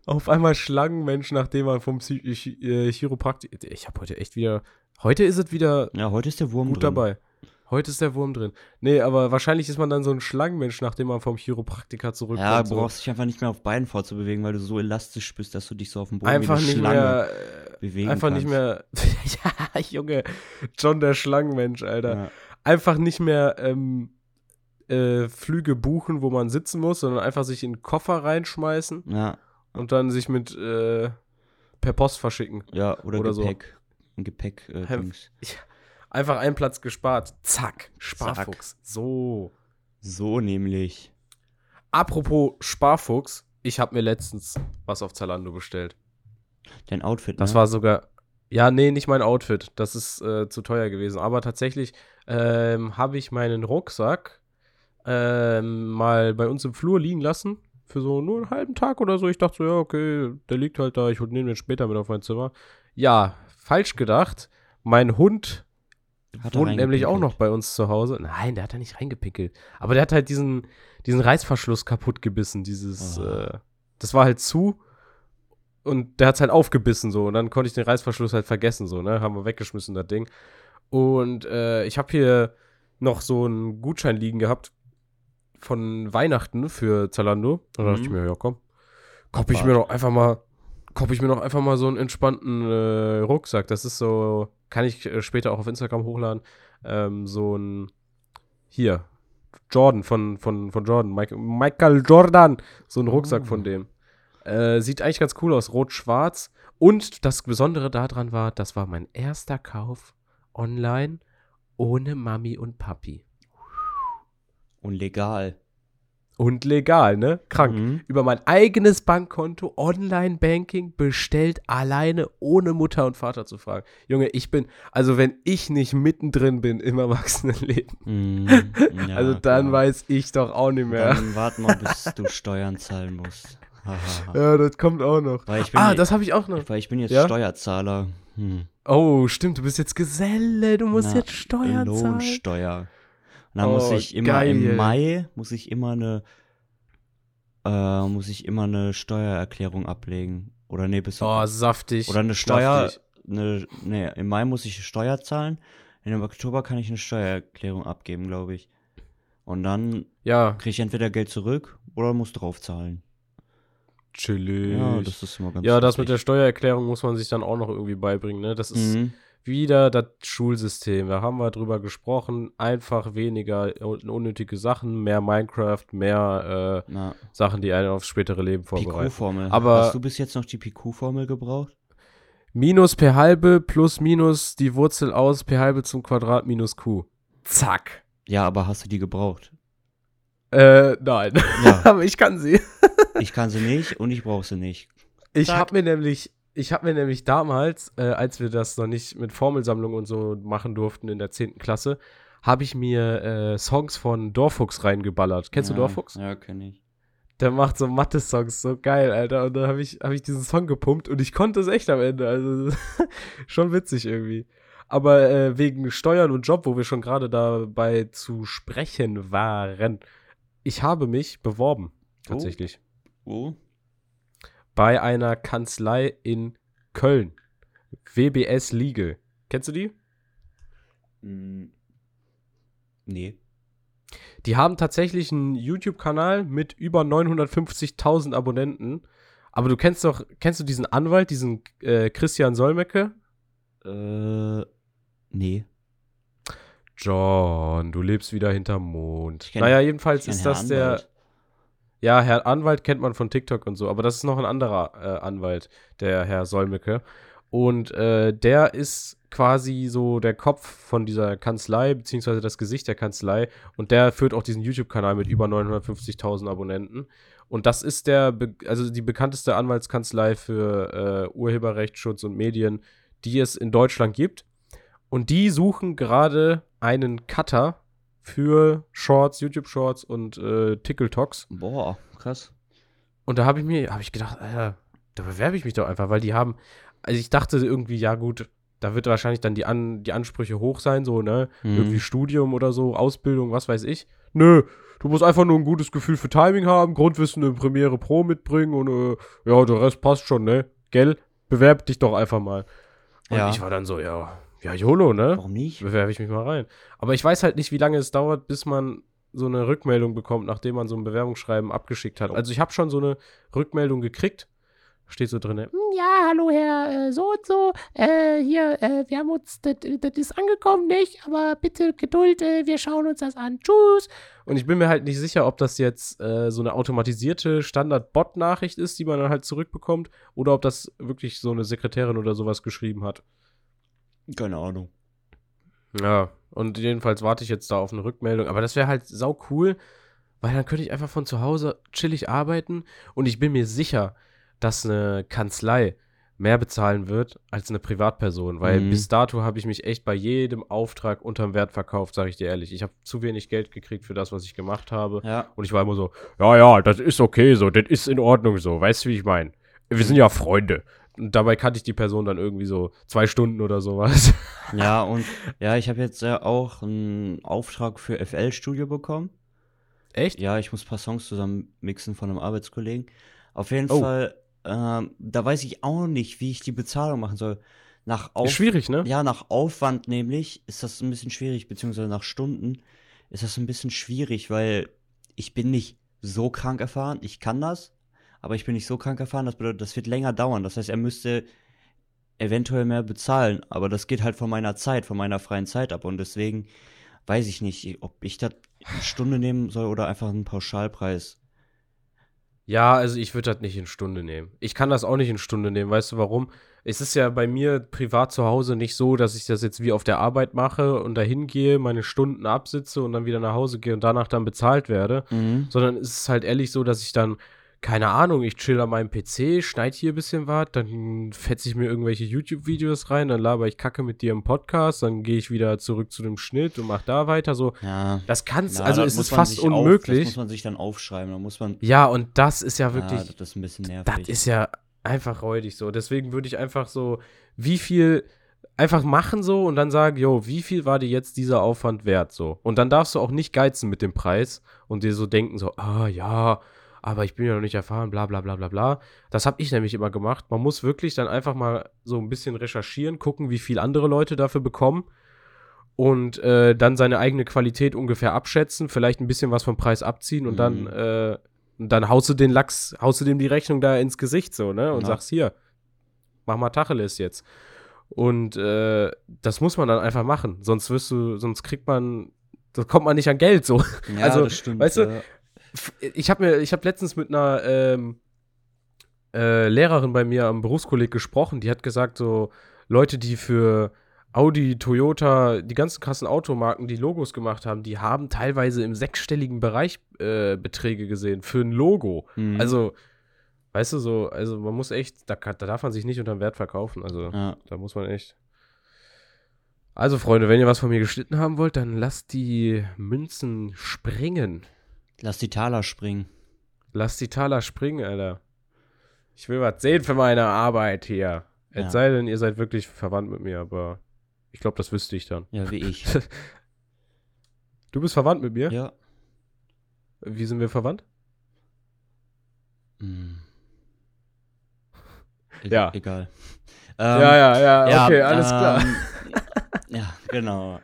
Auf einmal Schlangenmensch, nachdem man vom Psy äh, Chiropraktiker. Ich habe heute echt wieder. Heute ist es wieder Ja, heute ist der Wurm gut drin. dabei. Heute ist der Wurm drin. Nee, aber wahrscheinlich ist man dann so ein Schlangenmensch, nachdem man vom Chiropraktiker zurückkommt. Ja, du so. brauchst dich einfach nicht mehr auf Beinen vorzubewegen, weil du so elastisch bist, dass du dich so auf dem Boden einfach wie eine nicht Schlange mehr. äh, bewegen Einfach kannst. nicht mehr. ja, Junge. John der Schlangenmensch, Alter. Ja. Einfach nicht mehr ähm, äh, Flüge buchen, wo man sitzen muss, sondern einfach sich in den Koffer reinschmeißen ja, und dann sich mit äh, per Post verschicken. ja, oder, Oder so. Gepäck. Ein Gepäck, äh, Dings. Einfach einen Platz gespart. Zack. Sparfuchs. So. So nämlich. Apropos Sparfuchs, ich habe mir letztens was auf Zalando bestellt. Dein Outfit, Das ne? war sogar. Ja, nee, nicht mein Outfit. Das ist äh, zu teuer gewesen. Aber tatsächlich ähm, habe ich meinen Rucksack ähm, mal bei uns im Flur liegen lassen. Für so nur einen halben Tag oder so. Ich dachte so, ja, okay, der liegt halt da. Ich nehme den später mit auf mein Zimmer. Ja, falsch gedacht. Mein Hund wohnt nämlich auch noch bei uns zu Hause. Nein, der hat da nicht reingepickelt. Aber der hat halt diesen, diesen Reißverschluss kaputt gebissen. Dieses, Oh. äh, das war halt zu. Und der hat's halt aufgebissen so. Und dann konnte ich den Reißverschluss halt vergessen, so, ne? Haben wir weggeschmissen, das Ding. Und äh, ich habe hier noch so einen Gutschein liegen gehabt von Weihnachten für Zalando. Und da dachte ich Mhm. mir, ja komm, kopp ich mir noch einfach mal, kopp ich mir noch einfach mal so einen entspannten äh, Rucksack. Das ist so, kann ich äh, später auch auf Instagram hochladen. Ähm, so ein, hier, Jordan von, von, von Jordan, Mike, Michael Jordan, so ein Rucksack Oh. von dem. Äh, sieht eigentlich ganz cool aus, rot-schwarz. Und das Besondere daran war, das war mein erster Kauf online ohne Mami und Papi. Und legal. Und legal, ne? Krank. Mhm. Über mein eigenes Bankkonto, Online-Banking bestellt, alleine, ohne Mutter und Vater zu fragen. Junge, ich bin, also wenn ich nicht mittendrin bin im Erwachsenenleben, Mhm. Ja, also dann klar. weiß ich doch auch nicht mehr. Dann warte mal, bis du Steuern zahlen musst. Ja, das kommt auch noch. Ah, je- das habe ich auch noch. weil ich bin jetzt Ja? Steuerzahler. Hm. Oh, stimmt, du bist jetzt Geselle, du musst Na, jetzt Steuern zahlen. Lohnsteuer. Dann Oh, muss ich immer geil. im Mai muss ich immer eine äh, muss ich immer eine Steuererklärung ablegen oder nee bis Oh, saftig. oder eine Steuer Saftig. eine, nee, im Mai muss ich Steuer zahlen. Im Oktober kann ich eine Steuererklärung abgeben, glaube ich. Und dann Ja, kriege ich entweder Geld zurück oder muss draufzahlen. chillig. Ja, das ist immer ganz ja, das mit der. Steuererklärung muss man sich dann auch noch irgendwie beibringen, ne? Das ist Mhm. Wieder das Schulsystem. Da haben wir drüber gesprochen. Einfach weniger un- unnötige Sachen, mehr Minecraft, mehr äh, Sachen, die einen aufs spätere Leben vorbereiten. PQ-Formel. Aber- Hast du bis jetzt noch die PQ-Formel gebraucht? Minus per halbe plus minus die Wurzel aus per halbe zum Quadrat minus q. Zack. Ja, aber hast du die gebraucht? Äh, nein. Ja. Aber ich kann sie. Ich kann sie nicht und ich brauche sie nicht. Ich habe mir nämlich, ich habe mir nämlich damals, äh, als wir das noch nicht mit Formelsammlung und so machen durften in der 10. Klasse, habe ich mir äh, Songs von Dorfuchs reingeballert. Kennst ja, du Dorfuchs? Ja, kenne ich. Der macht so Mathe-Songs, so geil, Alter. Und dann habe ich, hab ich diesen Song gepumpt und ich konnte es echt am Ende. Also schon witzig irgendwie. Aber äh, wegen Steuern und Job, wo wir schon gerade dabei zu sprechen waren, ich habe mich beworben, tatsächlich. Wo? Bei einer Kanzlei in Köln. WBS Legal. Kennst du die? Mm, nee. Die haben tatsächlich einen YouTube-Kanal mit über 950.000 Abonnenten. Aber du kennst doch, kennst du diesen Anwalt, diesen äh, Christian Solmecke? Äh, nee. John, du lebst wieder hinterm Mond. Naja, jedenfalls ist das der. Ja, Herr Anwalt kennt man von TikTok und so, aber das ist noch ein anderer äh, Anwalt, der Herr Solmecke. Und äh, der ist quasi so der Kopf von dieser Kanzlei, beziehungsweise das Gesicht der Kanzlei. Und der führt auch diesen YouTube-Kanal mit über 950.000 Abonnenten. Und das ist der, also die bekannteste Anwaltskanzlei für äh, Urheberrechtsschutz und Medien, die es in Deutschland gibt. Und die suchen gerade einen Cutter für Shorts, YouTube-Shorts und äh, TikToks. Boah, krass. Und da habe ich mir, habe ich gedacht, Alter, da bewerbe ich mich doch einfach, weil die haben, also ich dachte irgendwie, ja gut, da wird wahrscheinlich dann die, An die Ansprüche hoch sein, so, ne? Mhm. Irgendwie Studium oder so, Ausbildung, was weiß ich. Nö, du musst einfach nur ein gutes Gefühl für Timing haben, Grundwissen in Premiere Pro mitbringen und äh, ja, der Rest passt schon, ne? Gell? Bewerb dich doch einfach mal. Und Ja. ich war dann so, ja, ja, YOLO, ne? Warum nicht? bewerbe ich mich mal rein. Aber ich weiß halt nicht, wie lange es dauert, bis man so eine Rückmeldung bekommt, nachdem man so ein Bewerbungsschreiben abgeschickt hat. Also ich habe schon so eine Rückmeldung gekriegt. Steht so drin, Ja, hallo Herr äh, so und so. Äh, hier, äh, wir haben uns, das das ist angekommen, nicht? Aber bitte Geduld, äh, wir schauen uns das an. Tschüss. Und ich bin mir halt nicht sicher, ob das jetzt äh, so eine automatisierte Standard-Bot-Nachricht ist, die man dann halt zurückbekommt, oder ob das wirklich so eine Sekretärin oder sowas geschrieben hat. Keine Ahnung. Ja, und jedenfalls warte ich jetzt da auf eine Rückmeldung. Aber das wäre halt sau cool, weil dann könnte ich einfach von zu Hause chillig arbeiten und ich bin mir sicher, dass eine Kanzlei mehr bezahlen wird als eine Privatperson, weil Mhm. bis dato habe ich mich echt bei jedem Auftrag unterm Wert verkauft, sage ich dir ehrlich. Ich habe zu wenig Geld gekriegt für das, was ich gemacht habe. Ja. Und ich war immer so, ja, ja, das ist okay so, das ist in Ordnung so, weißt du, wie ich meine? Wir sind ja Freunde. Und dabei kannte ich die Person dann irgendwie so zwei Stunden oder sowas. Ja, und ja, ich habe jetzt ja auch einen Auftrag für FL-Studio bekommen. Echt? Ja, ich muss ein paar Songs zusammen mixen von einem Arbeitskollegen. Auf jeden Oh. Fall, ähm, da weiß ich auch nicht, wie ich die Bezahlung machen soll. Nach Auf schwierig, ne? Ja, nach Aufwand nämlich ist das ein bisschen schwierig, beziehungsweise nach Stunden ist das ein bisschen schwierig, weil ich bin nicht so krank erfahren. Ich kann das, aber ich bin nicht so krank erfahren. Das bedeutet, das wird länger dauern. Das heißt, er müsste eventuell mehr bezahlen, aber das geht halt von meiner Zeit, von meiner freien Zeit ab und deswegen weiß ich nicht, ob ich das eine Stunde nehmen soll oder einfach einen Pauschalpreis. Ja, also ich würde das nicht in Stunde nehmen. Ich kann das auch nicht in Stunde nehmen. Weißt du warum? Es ist ja bei mir privat zu Hause nicht so, dass ich das jetzt wie auf der Arbeit mache und dahin gehe, meine Stunden absitze und dann wieder nach Hause gehe und danach dann bezahlt werde. Mhm. Sondern es ist halt ehrlich so, dass ich dann, keine Ahnung, ich chill an meinem PC, schneide hier ein bisschen was, dann fetze ich mir irgendwelche YouTube-Videos rein, dann laber ich Kacke mit dir im Podcast, dann gehe ich wieder zurück zu dem Schnitt und mach da weiter. So, Ja. das kannst, Ja, also da es muss ist man fast sich Auf, das unmöglich. muss man sich dann aufschreiben, da muss man. ja, und das ist ja wirklich. Ja, das ist ein bisschen nervig. Das ist ja einfach räudig so. Deswegen würde ich einfach so, wie viel einfach machen so und dann sagen, jo, wie viel war dir jetzt dieser Aufwand wert so? Und dann darfst du auch nicht geizen mit dem Preis und dir so denken so, ah ja, aber ich bin ja noch nicht erfahren, bla bla bla bla bla. Das habe ich nämlich immer gemacht. Man muss wirklich dann einfach mal so ein bisschen recherchieren, gucken, wie viel andere Leute dafür bekommen und äh, dann seine eigene Qualität ungefähr abschätzen, vielleicht ein bisschen was vom Preis abziehen und Mhm. dann, äh, dann haust du den Lachs, haust du dem die Rechnung da ins Gesicht so, ne? Und Ja. sagst hier, mach mal Tacheles jetzt. Und äh, das muss man dann einfach machen. Sonst wirst du, sonst kriegt man, da kommt man nicht an Geld so. ja, also, das stimmt. weißt du, ja. Ich habe mir, ich habe letztens mit einer ähm, äh, Lehrerin bei mir am Berufskolleg gesprochen, die hat gesagt, so Leute, die für Audi, Toyota, die ganzen krassen Automarken, die Logos gemacht haben, die haben teilweise im sechsstelligen Bereich äh, Beträge gesehen für ein Logo. Mhm. Also, weißt du, so, also man muss echt, da, da darf man sich nicht unterm Wert verkaufen. Also, ja. da muss man echt. Also, Freunde, wenn ihr was von mir geschnitten haben wollt, dann lasst die Münzen springen. Lass die Taler springen. Lasst die Taler springen, Alter. Ich will was sehen für meine Arbeit hier. Es Ja. sei denn, ihr seid wirklich verwandt mit mir, aber ich glaube, das wüsste ich dann. Ja, wie ich. Du bist verwandt mit mir? ja. Wie sind wir verwandt? Hm. Ja. Egal. ja, ja, ja, ja, okay, alles klar. ähm, Ja, genau.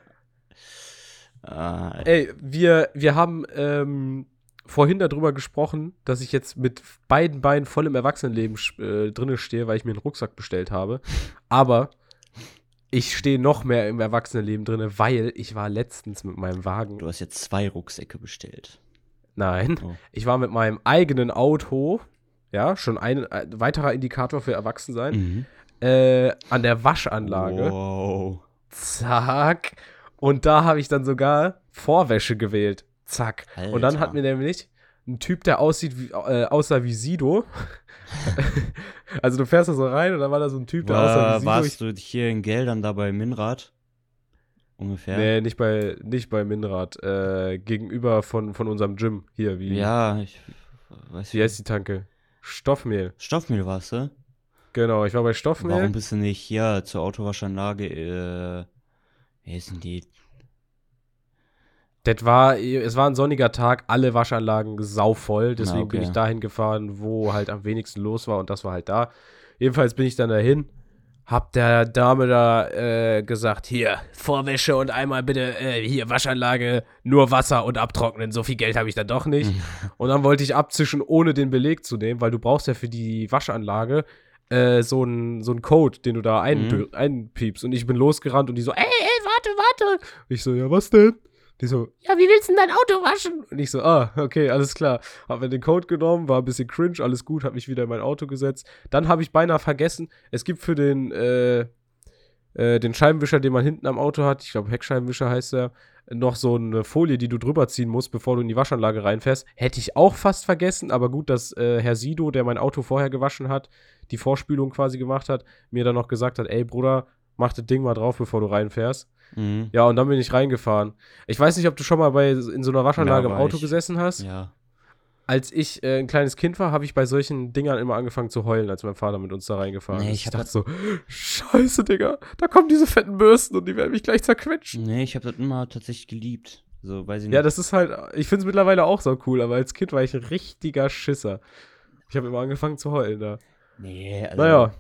Äh, Ey, wir, wir haben ähm, vorhin darüber gesprochen, dass ich jetzt mit beiden Beinen voll im Erwachsenenleben äh, drinne stehe, weil ich mir einen Rucksack bestellt habe. Aber ich stehe noch mehr im Erwachsenenleben drinne, weil ich war letztens mit meinem Wagen. du hast jetzt zwei Rucksäcke bestellt. Nein, Oh. ich war mit meinem eigenen Auto, ja, schon ein, ein weiterer Indikator für Erwachsensein, Mhm. äh, an der Waschanlage. Wow. Zack. Und da habe ich dann sogar Vorwäsche gewählt. Zack. Und dann Alter. hat mir nämlich ein Typ, der aussieht wie, äh, aussah wie Sido. also du fährst da so rein und dann war da so ein Typ, der aussah wie Sido. warst du hier in Geldern da bei Minrad? Ungefähr? Nee, nicht bei, nicht bei Minrad. Äh, gegenüber von, von unserem Gym hier. Wie, Ja, ich weiß wie heißt die Tanke? Stoffmehl. Stoffmehl warst du? Genau, ich war bei Stoffmehl. Warum bist du nicht hier zur Autowaschanlage, äh, wie heißen die? Das war, es war ein sonniger Tag, alle Waschanlagen sauvoll, deswegen Na, okay. bin ich dahin gefahren, wo halt am wenigsten los war und das war halt da. Jedenfalls bin ich dann dahin, hab der Dame da äh, gesagt, hier, Vorwäsche und einmal bitte, äh, hier, Waschanlage, nur Wasser und abtrocknen, so viel Geld habe ich dann doch nicht. und dann wollte ich abzischen, ohne den Beleg zu nehmen, weil du brauchst ja für die Waschanlage äh, so einen so Code, den du da ein, Mhm. einpiepst. Und ich bin losgerannt und die so, ey, ey, warte, warte. Ich so, ja, was denn? Die so, Ja, wie willst du denn dein Auto waschen? und ich so, ah, okay, alles klar. Hab mir den Code genommen, war ein bisschen cringe, alles gut, hab mich wieder in mein Auto gesetzt. Dann habe ich beinahe vergessen, es gibt für den, äh, äh, den Scheibenwischer, den man hinten am Auto hat, ich glaube Heckscheibenwischer heißt der, noch so eine Folie, die du drüber ziehen musst, bevor du in die Waschanlage reinfährst. Hätte ich auch fast vergessen, aber gut, dass äh, Herr Sido, der mein Auto vorher gewaschen hat, die Vorspülung quasi gemacht hat, mir dann noch gesagt hat, ey Bruder, mach das Ding mal drauf, bevor du reinfährst. Mhm. Ja, und dann bin ich reingefahren. Ich weiß nicht, ob du schon mal bei in so einer Waschanlage Ja, im Auto ich. gesessen hast. Ja. Als ich äh, ein kleines Kind war, habe ich bei solchen Dingern immer angefangen zu heulen, als mein Vater mit uns da reingefahren Nee, ist. ich Ich hab dachte so, scheiße, Digga, da kommen diese fetten Bürsten und die werden mich gleich zerquetschen. Nee, ich habe das immer tatsächlich geliebt. So, weiß ich nicht. Ja, das ist halt, ich finde es mittlerweile auch so cool, aber als Kind war ich ein richtiger Schisser. Ich habe immer angefangen zu heulen da. nee, also, Naja,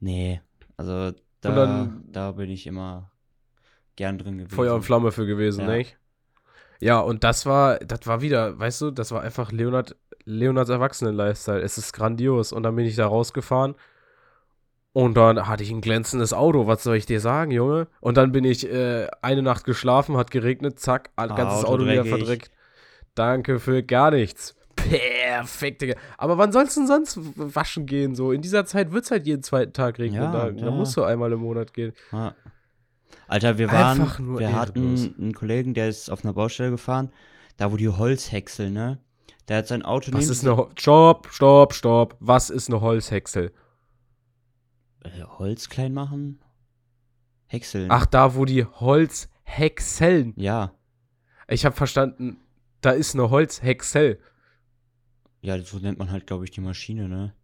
Nee, also da, dann- da bin ich immer gern drin gewesen. Feuer und Flamme für gewesen, Ja. nicht? Ja, und das war, das war wieder, weißt du, das war einfach Leonard, Leonards Erwachsenen-Lifestyle. Es ist grandios. Und dann bin ich da rausgefahren und dann hatte ich ein glänzendes Auto. Was soll ich dir sagen, Junge? Und dann bin ich äh, eine Nacht geschlafen, hat geregnet, zack, Ah, ganzes Auto Auto wieder verdreckt. Danke für gar nichts. Perfekt, Digga. Aber wann sollst du denn sonst waschen gehen? So, in dieser Zeit wird es halt jeden zweiten Tag regnen. Ja, da, da klar. musst du einmal im Monat gehen. Ja. Alter, wir waren, Einfach nur wir ehrenlos. hatten einen Kollegen, der ist auf einer Baustelle gefahren, da wo die Holzhäcksel, ne? Der hat sein Auto Was ist eine Ho Stopp, stopp, stopp. Was ist eine Holzhäcksel? äh, Holz klein machen? Häckseln. Ach, da, wo die Holzhäckseln. Ja. Ich habe verstanden, da ist eine Holzhäcksel. Ja, so nennt man halt, glaube ich, die Maschine, ne?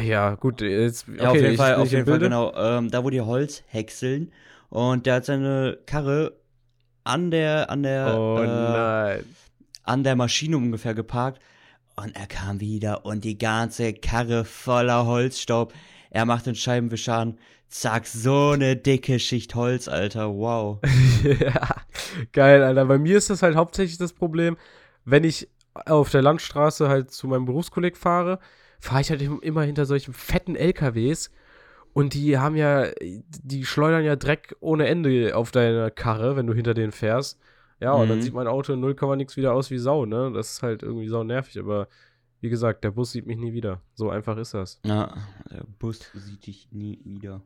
Ja, gut, jetzt. Okay, Ja, auf jeden Fall, auf jeden Fall, genau. Ähm, da wo die Holz häckseln und der hat seine Karre an der, an der, Oh äh, an der Maschine ungefähr geparkt und er kam wieder und die ganze Karre voller Holzstaub. Er macht den Scheibenwischer an. Zack, so eine dicke Schicht Holz, Alter. Wow. ja, geil, Alter. Bei mir ist das halt hauptsächlich das Problem, wenn ich auf der Landstraße halt zu meinem Berufskolleg fahre, fahre ich halt im- immer hinter solchen fetten LKWs und die haben ja, die schleudern ja Dreck ohne Ende auf deine Karre, wenn du hinter denen fährst. Ja, und dann Mhm. sieht mein Auto in 0, nix wieder aus wie Sau, ne? Das ist halt irgendwie sau nervig, aber wie gesagt, der Bus sieht mich nie wieder. So einfach ist das. Ja, der Bus sieht dich nie wieder.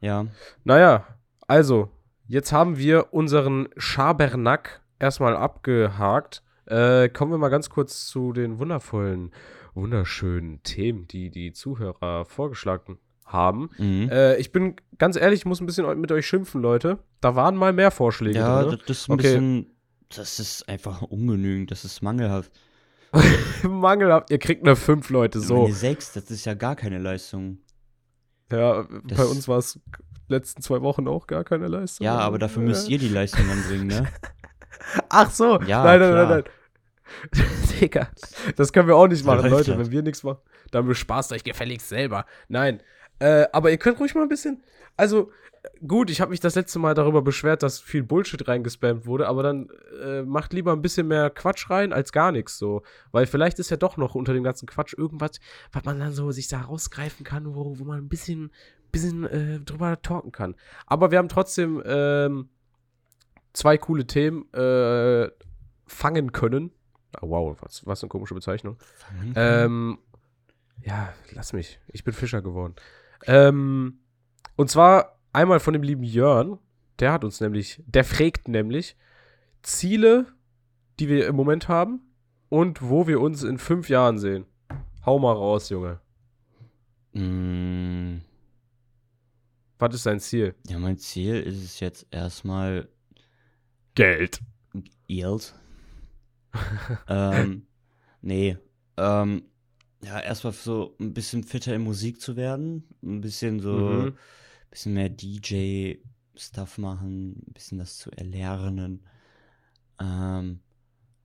Ja. Naja, also, jetzt haben wir unseren Schabernack erstmal abgehakt. Äh, kommen wir mal ganz kurz zu den wundervollen, wunderschönen Themen, die die Zuhörer vorgeschlagen haben. Mhm. Äh, ich bin ganz ehrlich, ich muss ein bisschen mit euch schimpfen, Leute. Da waren mal mehr Vorschläge ja, drin. das, das ist ein Okay. bisschen. Das ist einfach ungenügend, das ist mangelhaft. Mangelhaft. Ihr kriegt eine 5, Leute, so. Eine 6, das ist ja gar keine Leistung. Ja, bei Das- uns war es letzten zwei Wochen auch gar keine Leistung. Ja, aber dafür müsst ihr die Leistung anbringen, ne? Ach so. Ja, nein, nein, klar. nein, nein. Digga, das können wir auch nicht machen, Leute. Wenn wir nichts machen, dann bespaßt euch gefälligst selber. Nein. Äh, aber ihr könnt ruhig mal ein bisschen. Also, gut, ich habe mich das letzte Mal darüber beschwert, dass viel Bullshit reingespammt wurde, aber dann äh, macht lieber ein bisschen mehr Quatsch rein als gar nichts so. Weil vielleicht ist ja doch noch unter dem ganzen Quatsch irgendwas, was man dann so sich da rausgreifen kann, wo, wo man ein bisschen, bisschen äh, drüber talken kann. Aber wir haben trotzdem ähm, zwei coole Themen äh, fangen können. Oh, wow, was, was eine komische Bezeichnung. Ähm, ja, lass mich. Ich bin Fischer geworden. Ähm, und zwar einmal von dem lieben Jörn. Der hat uns nämlich, der fragt nämlich Ziele, die wir im Moment haben und wo wir uns in fünf Jahren sehen. Hau mal raus, Junge. Mm, Was ist dein Ziel? ja, mein Ziel ist es jetzt erstmal Geld. Yield. ähm, nee. Ähm, ja, erstmal so ein bisschen fitter in Musik zu werden. Ein bisschen so, Mhm. bisschen mehr DJ-Stuff machen, ein bisschen das zu erlernen. Ähm,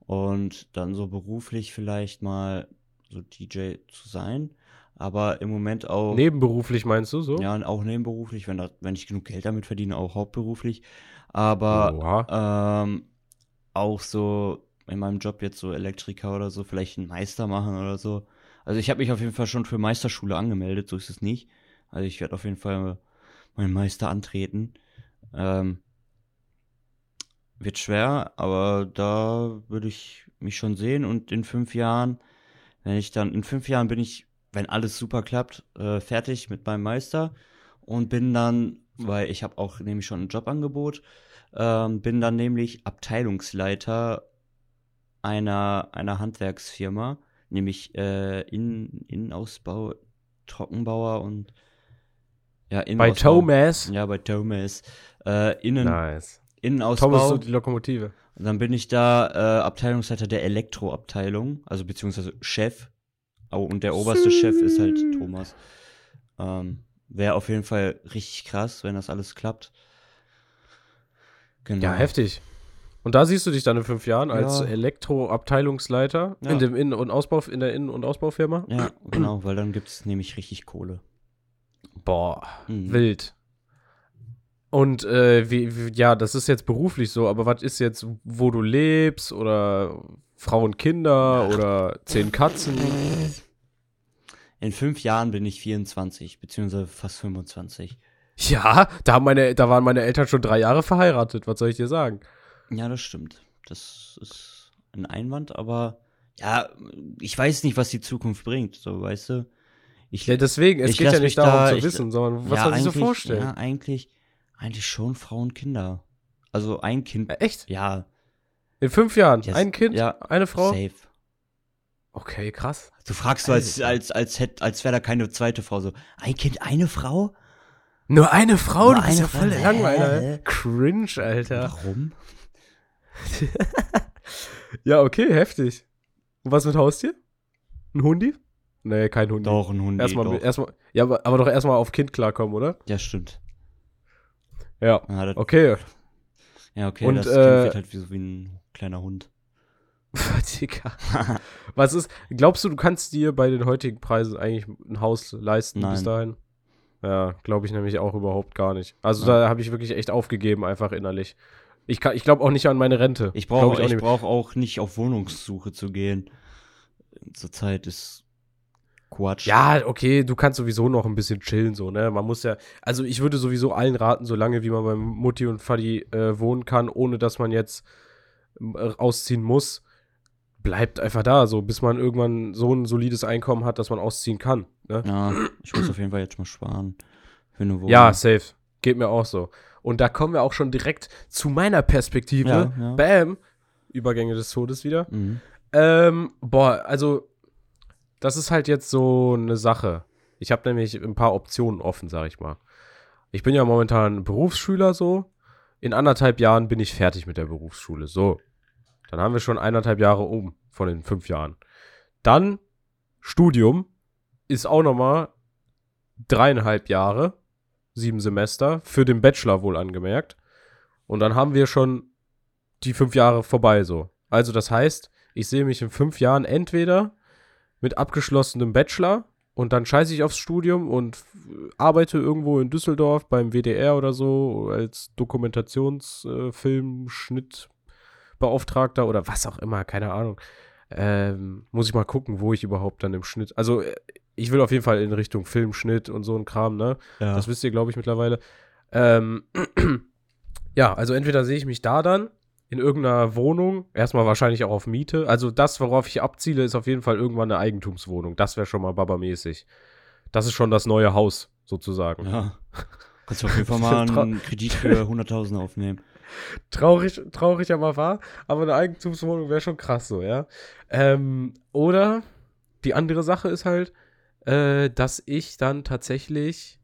und dann so beruflich vielleicht mal so DJ zu sein. Aber im Moment auch. Nebenberuflich meinst du so? Ja, auch nebenberuflich, wenn, da, wenn ich genug Geld damit verdiene, auch hauptberuflich. Aber ähm, auch so in meinem Job jetzt so Elektriker oder so, vielleicht einen Meister machen oder so. Also ich habe mich auf jeden Fall schon für Meisterschule angemeldet, so ist es nicht. Also ich werde auf jeden Fall meinen Meister antreten. Ähm, wird schwer, aber da würde ich mich schon sehen und in fünf Jahren, wenn ich dann, in fünf Jahren bin ich, wenn alles super klappt, äh, fertig mit meinem Meister und bin dann, weil ich habe auch nämlich schon ein Jobangebot, ähm, bin dann nämlich Abteilungsleiter einer, einer Handwerksfirma, nämlich äh, Innen, Innenausbau, Trockenbauer und ja, Bei Innenausbau. Thomas. Ja, bei Thomas. Äh, Innen, Nice. Innenausbau. Thomas so die Lokomotive. Und dann bin ich da äh, Abteilungsleiter der Elektroabteilung, also beziehungsweise Chef. Oh, und der oberste Chef ist halt Thomas. Ähm, Wäre auf jeden Fall richtig krass, wenn das alles klappt. Genau. Ja, heftig. Und da siehst du dich dann in fünf Jahren als Ja. Elektroabteilungsleiter Ja. in dem Innen- und Ausbau in der Innen- und Ausbaufirma. Ja, genau, weil dann gibt es nämlich richtig Kohle. Boah, Mhm. wild. Und äh, wie, wie, ja, das ist jetzt beruflich so, aber was ist jetzt, wo du lebst oder Frauen, Kinder oder zehn Katzen? In fünf Jahren bin ich 24, beziehungsweise fast 25. Ja, da, haben meine, da waren meine Eltern schon drei Jahre verheiratet, was soll ich dir sagen? Ja, das stimmt. Das ist ein Einwand, aber ja, ich weiß nicht, was die Zukunft bringt, so, weißt du? Ich, Ja, deswegen, es geht ja nicht darum da- zu ich- wissen, sondern was ja, man sich so vorstellt. Ja, eigentlich, eigentlich schon Frauen, Kinder. Also ein Kind. Äh, Echt? Ja, In fünf Jahren? Yes. Ein Kind? Ja. Eine Frau? safe. Okay, krass. Du fragst so, als, als, als, hätt, als wäre da keine zweite Frau. So, ein Kind, eine Frau? Nur eine Frau? Nur du bist eine ja voll. Hä? Cringe, Alter. Warum? Ja, okay, heftig. Und was mit Haustier? Ein Hundi? Nee, kein Hundi. Doch, ein Hund. Erstmal, doch. erstmal, ja, aber, aber doch erstmal auf Kind klarkommen, oder? Ja, stimmt. Ja. Ja, Okay. ja okay, Und, das äh, Kind wird halt wie, so wie ein kleiner Hund. Digga. Was ist, glaubst du, du kannst dir bei den heutigen Preisen eigentlich ein Haus leisten bis Nein. dahin? Ja, glaube ich nämlich auch überhaupt gar nicht. Also Ja. da habe ich wirklich echt aufgegeben, einfach innerlich. Ich, kann- ich glaube auch nicht an meine Rente. Ich brauche auch ich nicht. brauch auch nicht auf Wohnungssuche zu gehen. Zurzeit ist Quatsch. Ja, okay, du kannst sowieso noch ein bisschen chillen, so, ne? Man muss ja, also ich würde sowieso allen raten, so lange wie man beim Mutti und Vati äh, wohnen kann, ohne dass man jetzt äh, ausziehen muss, bleibt einfach da, so, bis man irgendwann so ein solides Einkommen hat, dass man ausziehen kann, ne? Ja, ich muss auf jeden Fall jetzt mal sparen. Für eine Wohnung. Ja, safe. Geht mir auch so. Und da kommen wir auch schon direkt zu meiner Perspektive. Ja, ja. Bam. Übergänge des Todes wieder. Mhm. Ähm, boah, also, das ist halt jetzt so eine Sache. Ich habe nämlich ein paar Optionen offen, sag ich mal. Ich bin ja momentan Berufsschüler so. In anderthalb Jahren bin ich fertig mit der Berufsschule. So. Dann haben wir schon eineinhalb Jahre um von den fünf Jahren. Dann Studium ist auch nochmal dreieinhalb Jahre, sieben Semester, für den Bachelor wohl angemerkt. Und dann haben wir schon die fünf Jahre vorbei so. Also das heißt, ich sehe mich in fünf Jahren entweder mit abgeschlossenem Bachelor und dann scheiße ich aufs Studium und arbeite irgendwo in Düsseldorf beim WDR oder so als Dokumentationsfilm, Schnittbeauftragter oder was auch immer, keine Ahnung. Ähm, muss ich mal gucken, wo ich überhaupt dann im Schnitt. Also, äh, ich will auf jeden Fall in Richtung Filmschnitt und so ein Kram, ne? Ja. Das wisst ihr, glaube ich, mittlerweile. Ähm, ja, also entweder sehe ich mich da dann in irgendeiner Wohnung, erstmal wahrscheinlich auch auf Miete. Also das, worauf ich abziele, ist auf jeden Fall irgendwann eine Eigentumswohnung. Das wäre schon mal babamäßig. Das ist schon das neue Haus, sozusagen. ja. Kannst du auf jeden Fall mal einen Kredit für 100.000 aufnehmen. Traurig, traurig aber wahr, aber eine Eigentumswohnung wäre schon krass so, ja. Ähm, oder die andere Sache ist halt, äh, dass ich dann tatsächlich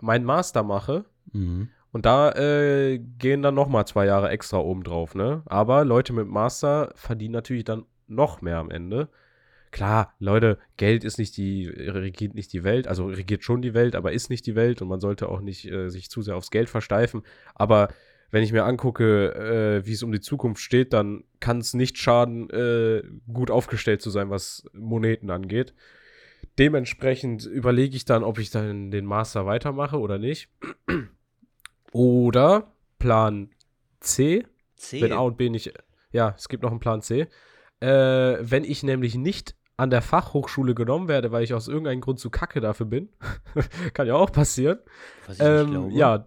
meinen Master mache Mhm. Und da äh, gehen dann noch mal zwei Jahre extra oben drauf, ne? Aber Leute mit Master verdienen natürlich dann noch mehr am Ende. Klar, Leute, Geld ist nicht die, regiert nicht die Welt, also regiert schon die Welt, aber ist nicht die Welt und man sollte auch nicht äh, sich zu sehr aufs Geld versteifen. Aber wenn ich mir angucke, äh, wie es um die Zukunft steht, dann kann es nicht schaden, äh, gut aufgestellt zu sein, was Moneten angeht. Dementsprechend überlege ich dann, ob ich dann den Master weitermache oder nicht. Oder Plan C, C. wenn A und B nicht. Ja, es gibt noch einen Plan C. Äh, wenn ich nämlich nicht an der Fachhochschule genommen werde, weil ich aus irgendeinem Grund zu kacke dafür bin, kann ja auch passieren. Was ich nicht Ähm, ja,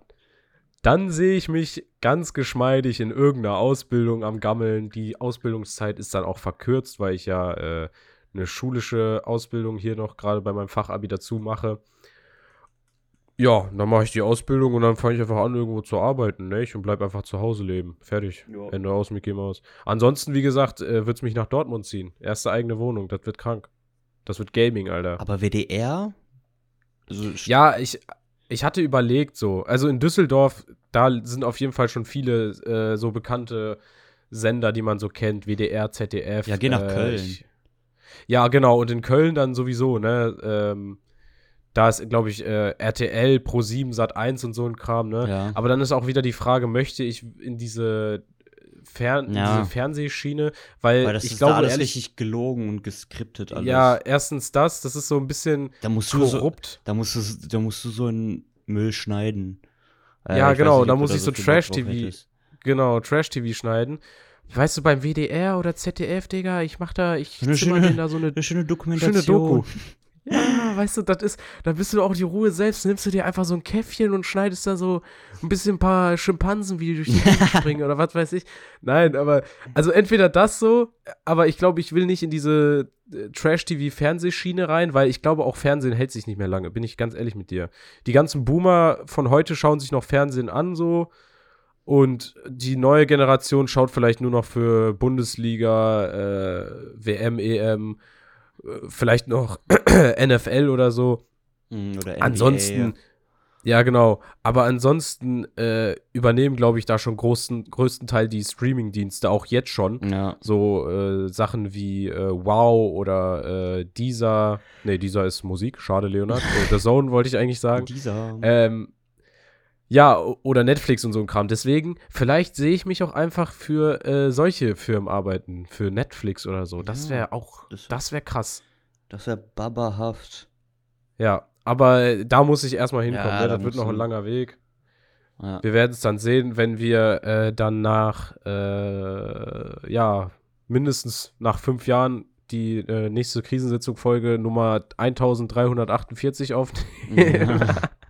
dann sehe ich mich ganz geschmeidig in irgendeiner Ausbildung am Gammeln. Die Ausbildungszeit ist dann auch verkürzt, weil ich ja äh, eine schulische Ausbildung hier noch gerade bei meinem Fachabi dazu mache. Ja, dann mache ich die Ausbildung und dann fange ich einfach an, irgendwo zu arbeiten, ne? Und bleib einfach zu Hause leben. Fertig. Ja. Ende aus, Mickey Mouse. Ansonsten, wie gesagt, äh, wird es mich nach Dortmund ziehen. Erste eigene Wohnung, das wird krank. Das wird Gaming, Alter. Aber WDR? Also, Ja, ich, ich hatte überlegt so. Also in Düsseldorf, da sind auf jeden Fall schon viele äh, so bekannte Sender, die man so kennt, WDR, ZDF. Ja, geh nach äh, Köln. Ich, ja, genau. Und in Köln dann sowieso, ne? Ähm, da ist, glaube ich, äh, RTL, Pro7, Sat 1 und so ein Kram, ne? Ja. Aber dann ist auch wieder die Frage, möchte ich in diese, Fern Ja. diese Fernsehschiene? Weil, Weil das ich ist glaube, da alles ehrlich, richtig gelogen und geskriptet alles. ja, erstens das, das ist so ein bisschen da musst du so, korrupt. da musst du, da musst du so einen Müll schneiden. Äh, Ja, genau, nicht, da muss ich so Trash-TV. Genau, Trash-TV schneiden. Weißt du, beim WDR oder ZDF, Digga, ich mach da, ich Eine zimmer schöne- denen da so eine Eine schöne Dokumentation. schöne Doku. Ja, weißt du, das ist, da bist du auch die Ruhe selbst, nimmst du dir einfach so ein Käffchen und schneidest da so ein bisschen ein paar Schimpansen, wie die durch die Gegend springen oder was weiß ich. Nein, aber, also entweder das so, aber ich glaube, ich will nicht in diese äh, Trash-TV-Fernsehschiene rein, weil ich glaube, auch Fernsehen hält sich nicht mehr lange, bin ich ganz ehrlich mit dir. Die ganzen Boomer von heute schauen sich noch Fernsehen an, so. Und die neue Generation schaut vielleicht nur noch für Bundesliga, äh, WM, EM, äh, vielleicht noch NFL oder so. Mm, Oder NBA, Ansonsten, ja. genau. Aber ansonsten äh, übernehmen, glaube ich, da schon großen, größten Teil die Streaming-Dienste, auch jetzt schon. Ja. So äh, Sachen wie äh, Wow oder äh, Dieser. Nee, Dieser ist Musik. Schade, Leonard. äh, The Zone wollte ich eigentlich sagen. Dieser. Ähm, ja, oder Netflix und so ein Kram. Deswegen, vielleicht sehe ich mich auch einfach für äh, solche Firmen arbeiten, für Netflix oder so. Das Ja, wäre auch, das- das wäre krass. das wäre babahaft. Ja, aber äh, da muss ich erstmal hinkommen. Ja, ne? da Das wird noch ein langer Weg. Ja. Wir werden es dann sehen, wenn wir äh, dann nach, äh, ja, mindestens nach fünf Jahren die äh, nächste Krisensitzung-Folge Nummer 1348 aufnehmen. Ja,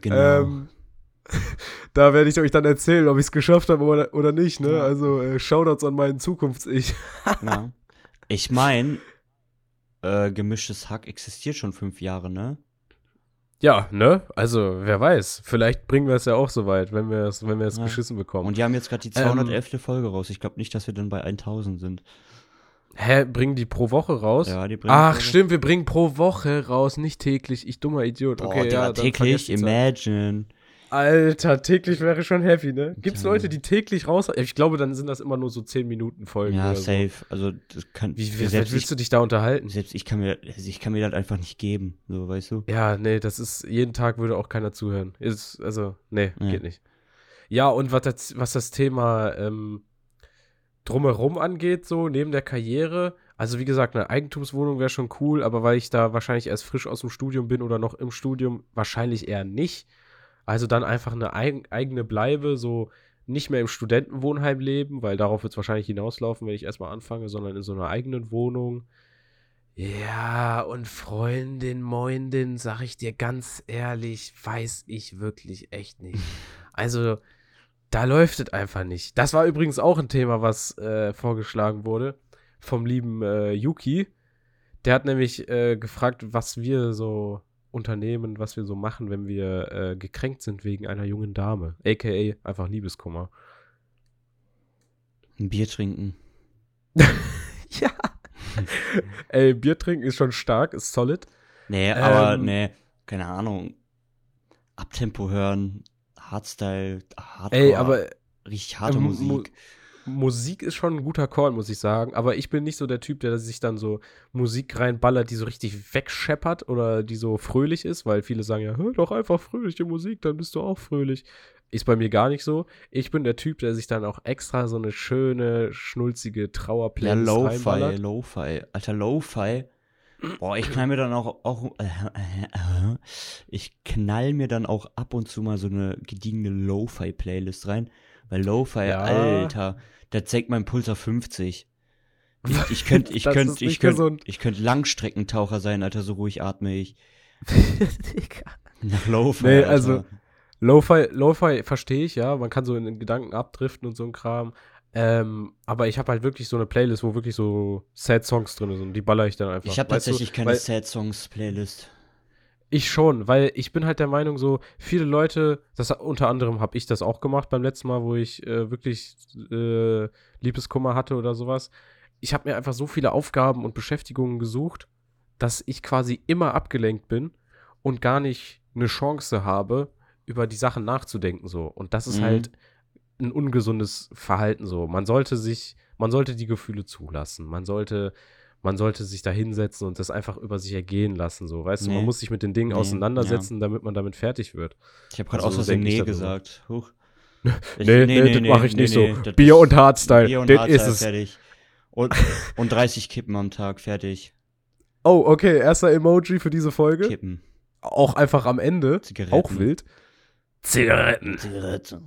genau. Ähm, da werde ich euch dann erzählen, ob ich es geschafft habe oder, oder nicht. Ne? Ja. Also äh, Shoutouts an meinen Zukunfts-Ich. ja. Ich meine, äh, gemischtes Hack existiert schon fünf Jahre, ne? Ja, ne? Also, wer weiß. Vielleicht bringen wir es ja auch so weit, wenn wir es wenn wir es Ja. geschissen bekommen. Und die haben jetzt gerade die Ähm, 211. Folge raus. Ich glaube nicht, dass wir dann bei 1000 sind. Hä, bringen die pro Woche raus? Ja, die bringen Ach, stimmt, wir bringen pro Woche raus, nicht täglich. Ich dummer Idiot. Boah, Okay, Digga, ja, täglich, imagine. Alter, täglich wäre schon happy, ne? Gibt's Ja. Leute, die täglich raus? Ich glaube, dann sind das immer nur so 10 Minuten Folgen. Ja, safe. Also, das kann. So. Wie, wie selbst, willst ich, du dich da unterhalten? selbst ich kann mir, also ich kann mir das einfach nicht geben. So, weißt du? Ja, nee, das ist, jeden Tag würde auch keiner zuhören. Ist, also, nee, Nee. geht nicht. Ja, und was das, was das Thema ähm, drumherum angeht, so neben der Karriere, Also wie gesagt, eine Eigentumswohnung wäre schon cool, aber weil ich da wahrscheinlich erst frisch aus dem Studium bin oder noch im Studium, wahrscheinlich eher nicht. Also dann einfach eine eig eigene Bleibe, so nicht mehr im Studentenwohnheim leben, weil darauf wird es wahrscheinlich hinauslaufen, wenn ich erstmal anfange, sondern in so einer eigenen Wohnung. Ja, und Freundin, Moindin, sag ich dir ganz ehrlich, weiß ich wirklich echt nicht. Also, da läuft es einfach nicht. Das war übrigens auch ein Thema, was äh, vorgeschlagen wurde vom lieben äh, Yuki. Der hat nämlich äh, gefragt, was wir so unternehmen, was wir so machen, wenn wir äh, gekränkt sind wegen einer jungen Dame. AKA einfach Liebeskummer. Ein Bier trinken. ja. Ey, Bier trinken ist schon stark, ist solid. Nee, aber Ähm, nee, keine Ahnung. Abtempo hören, Hardstyle, Hardcore, Ey, aber richtig harte ähm, Mu- Musik. Musik ist schon ein guter Call, muss ich sagen. Aber ich bin nicht so der Typ, der sich dann so Musik reinballert, die so richtig wegscheppert oder die so fröhlich ist, weil viele sagen ja, hör doch einfach fröhliche Musik, dann bist du auch fröhlich. Ist bei mir gar nicht so. Ich bin der Typ, der sich dann auch extra so eine schöne, schnulzige Ja, Trauerplaylist Lo-Fi, reinballert. Lo-Fi. Alter, Lo-Fi. Boah, ich knall mir dann auch, auch äh, äh, äh, ich knall mir dann auch ab und zu mal so eine gediegene Lo-Fi-Playlist rein, weil Lo-Fi, Ja. Alter, da zeigt mein Puls auf 50. Ich, ich könnte, ich könnte, ich könnte, ich könnte Langstreckentaucher sein, Alter, so ruhig atme ich. Nach Lo-Fi, Nee, Alter. also- Lo-Fi, Lo-Fi verstehe ich, ja. Man kann so in den Gedanken abdriften und so ein Kram. Ähm, aber ich habe halt wirklich so eine Playlist, wo wirklich so Sad Songs drin sind und die baller ich dann einfach. ich habe weißt du? tatsächlich keine Weil- Sad Songs Playlist. Ich schon, weil ich bin halt der Meinung, so viele Leute, das unter anderem habe ich das auch gemacht beim letzten Mal, wo ich äh, wirklich äh, Liebeskummer hatte oder sowas. Ich habe mir einfach so viele Aufgaben und Beschäftigungen gesucht, dass ich quasi immer abgelenkt bin und gar nicht eine Chance habe, über die Sachen nachzudenken so. Und das ist Mhm. halt ein ungesundes Verhalten so. Man sollte sich, man sollte die Gefühle zulassen. Man sollte man sollte sich da hinsetzen und das einfach über sich ergehen lassen, so, weißt du, man Nee. muss sich mit den Dingen Nee, auseinandersetzen, damit man damit fertig wird. Ich habe gerade Also, aus so nee gesagt. Huch. Ich- Nee, nee, das mache ich nicht so. Bier und Hardstyle, Bier und das Hardstyle, ist es. fertig. Und, und 30 Kippen am Tag, fertig. Oh, okay, erster Emoji für diese Folge. Kippen. Auch einfach am Ende. Zigaretten. Auch wild. Zigaretten. Zigarette.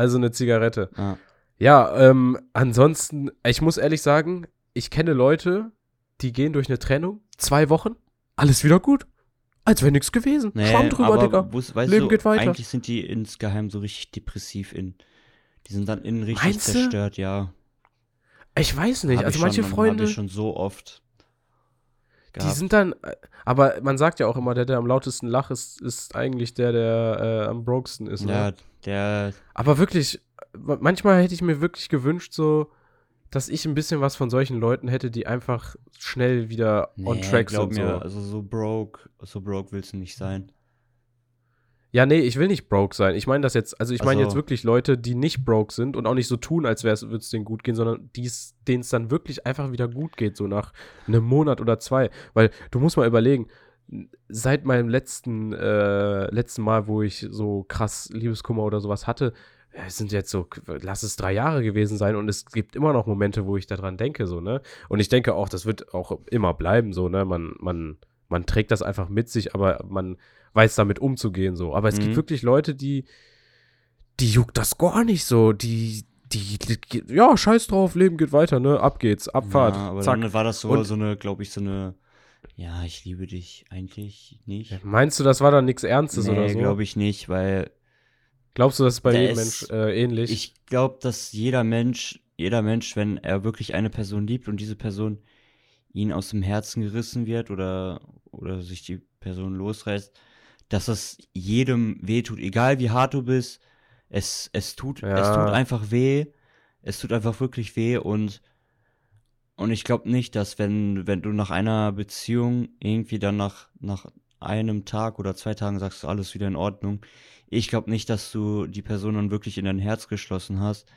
Also eine Zigarette. Ah. Ja, ähm, ansonsten, ich muss ehrlich sagen, ich kenne Leute, die gehen durch eine Trennung, zwei Wochen, alles wieder gut. Als wäre nichts gewesen. Nee, Schwamm drüber, aber Digga. Leben du, geht weiter. Eigentlich sind die insgeheim so richtig depressiv in. Die sind dann innen richtig Meinst du? zerstört, ja. Ich weiß nicht. Also ich manche schon, Freunde. Ich schon so oft. Die gehabt. sind dann, aber man sagt ja auch immer, der, der am lautesten lacht, ist, ist eigentlich der, der äh, am brokesten ist. Ne? Ja, der. Aber wirklich, manchmal hätte ich mir wirklich gewünscht, so, dass ich ein bisschen was von solchen Leuten hätte, die einfach schnell wieder on Nee, track glaub sind. mir, So. also so broke, so broke willst du nicht sein. Ja, nee, ich will nicht broke sein. Ich meine das jetzt, also ich meine Also- jetzt wirklich Leute, die nicht broke sind und auch nicht so tun, als würde es denen gut gehen, sondern denen es dann wirklich einfach wieder gut geht, so nach einem Monat oder zwei. Weil du musst mal überlegen, seit meinem letzten, äh, letzten Mal, wo ich so krass Liebeskummer oder sowas hatte, es sind jetzt so, lass es drei Jahre gewesen sein und es gibt immer noch Momente, wo ich daran denke, so, ne? Und ich denke auch, das wird auch immer bleiben, so, ne? Man, man, man trägt das einfach mit sich, aber man weiß damit umzugehen, so. Aber es Mhm. gibt wirklich Leute, die, die juckt das gar nicht so, die, die, die, ja, scheiß drauf, Leben geht weiter, ne? Ab geht's, Abfahrt, Ja, aber zack. dann war das so, Und- so eine, glaube ich, so eine. Ja, ich liebe dich eigentlich nicht. Meinst du, das war dann nichts Ernstes oder so? glaube ich nicht, weil Glaubst du, das ist bei jedem Mensch äh, ähnlich? ich glaube, dass jeder Mensch, jeder Mensch, wenn er wirklich eine Person liebt und diese Person ihn aus dem Herzen gerissen wird oder, oder sich die Person losreißt, dass es jedem wehtut, egal wie hart du bist, es, es tut, Ja. es tut einfach weh, es tut einfach wirklich weh und, und ich glaube nicht, dass wenn, wenn du nach einer Beziehung irgendwie dann nach, nach einem Tag oder zwei Tagen sagst, alles wieder in Ordnung, ich glaube nicht, dass du die Person dann wirklich in dein Herz geschlossen hast,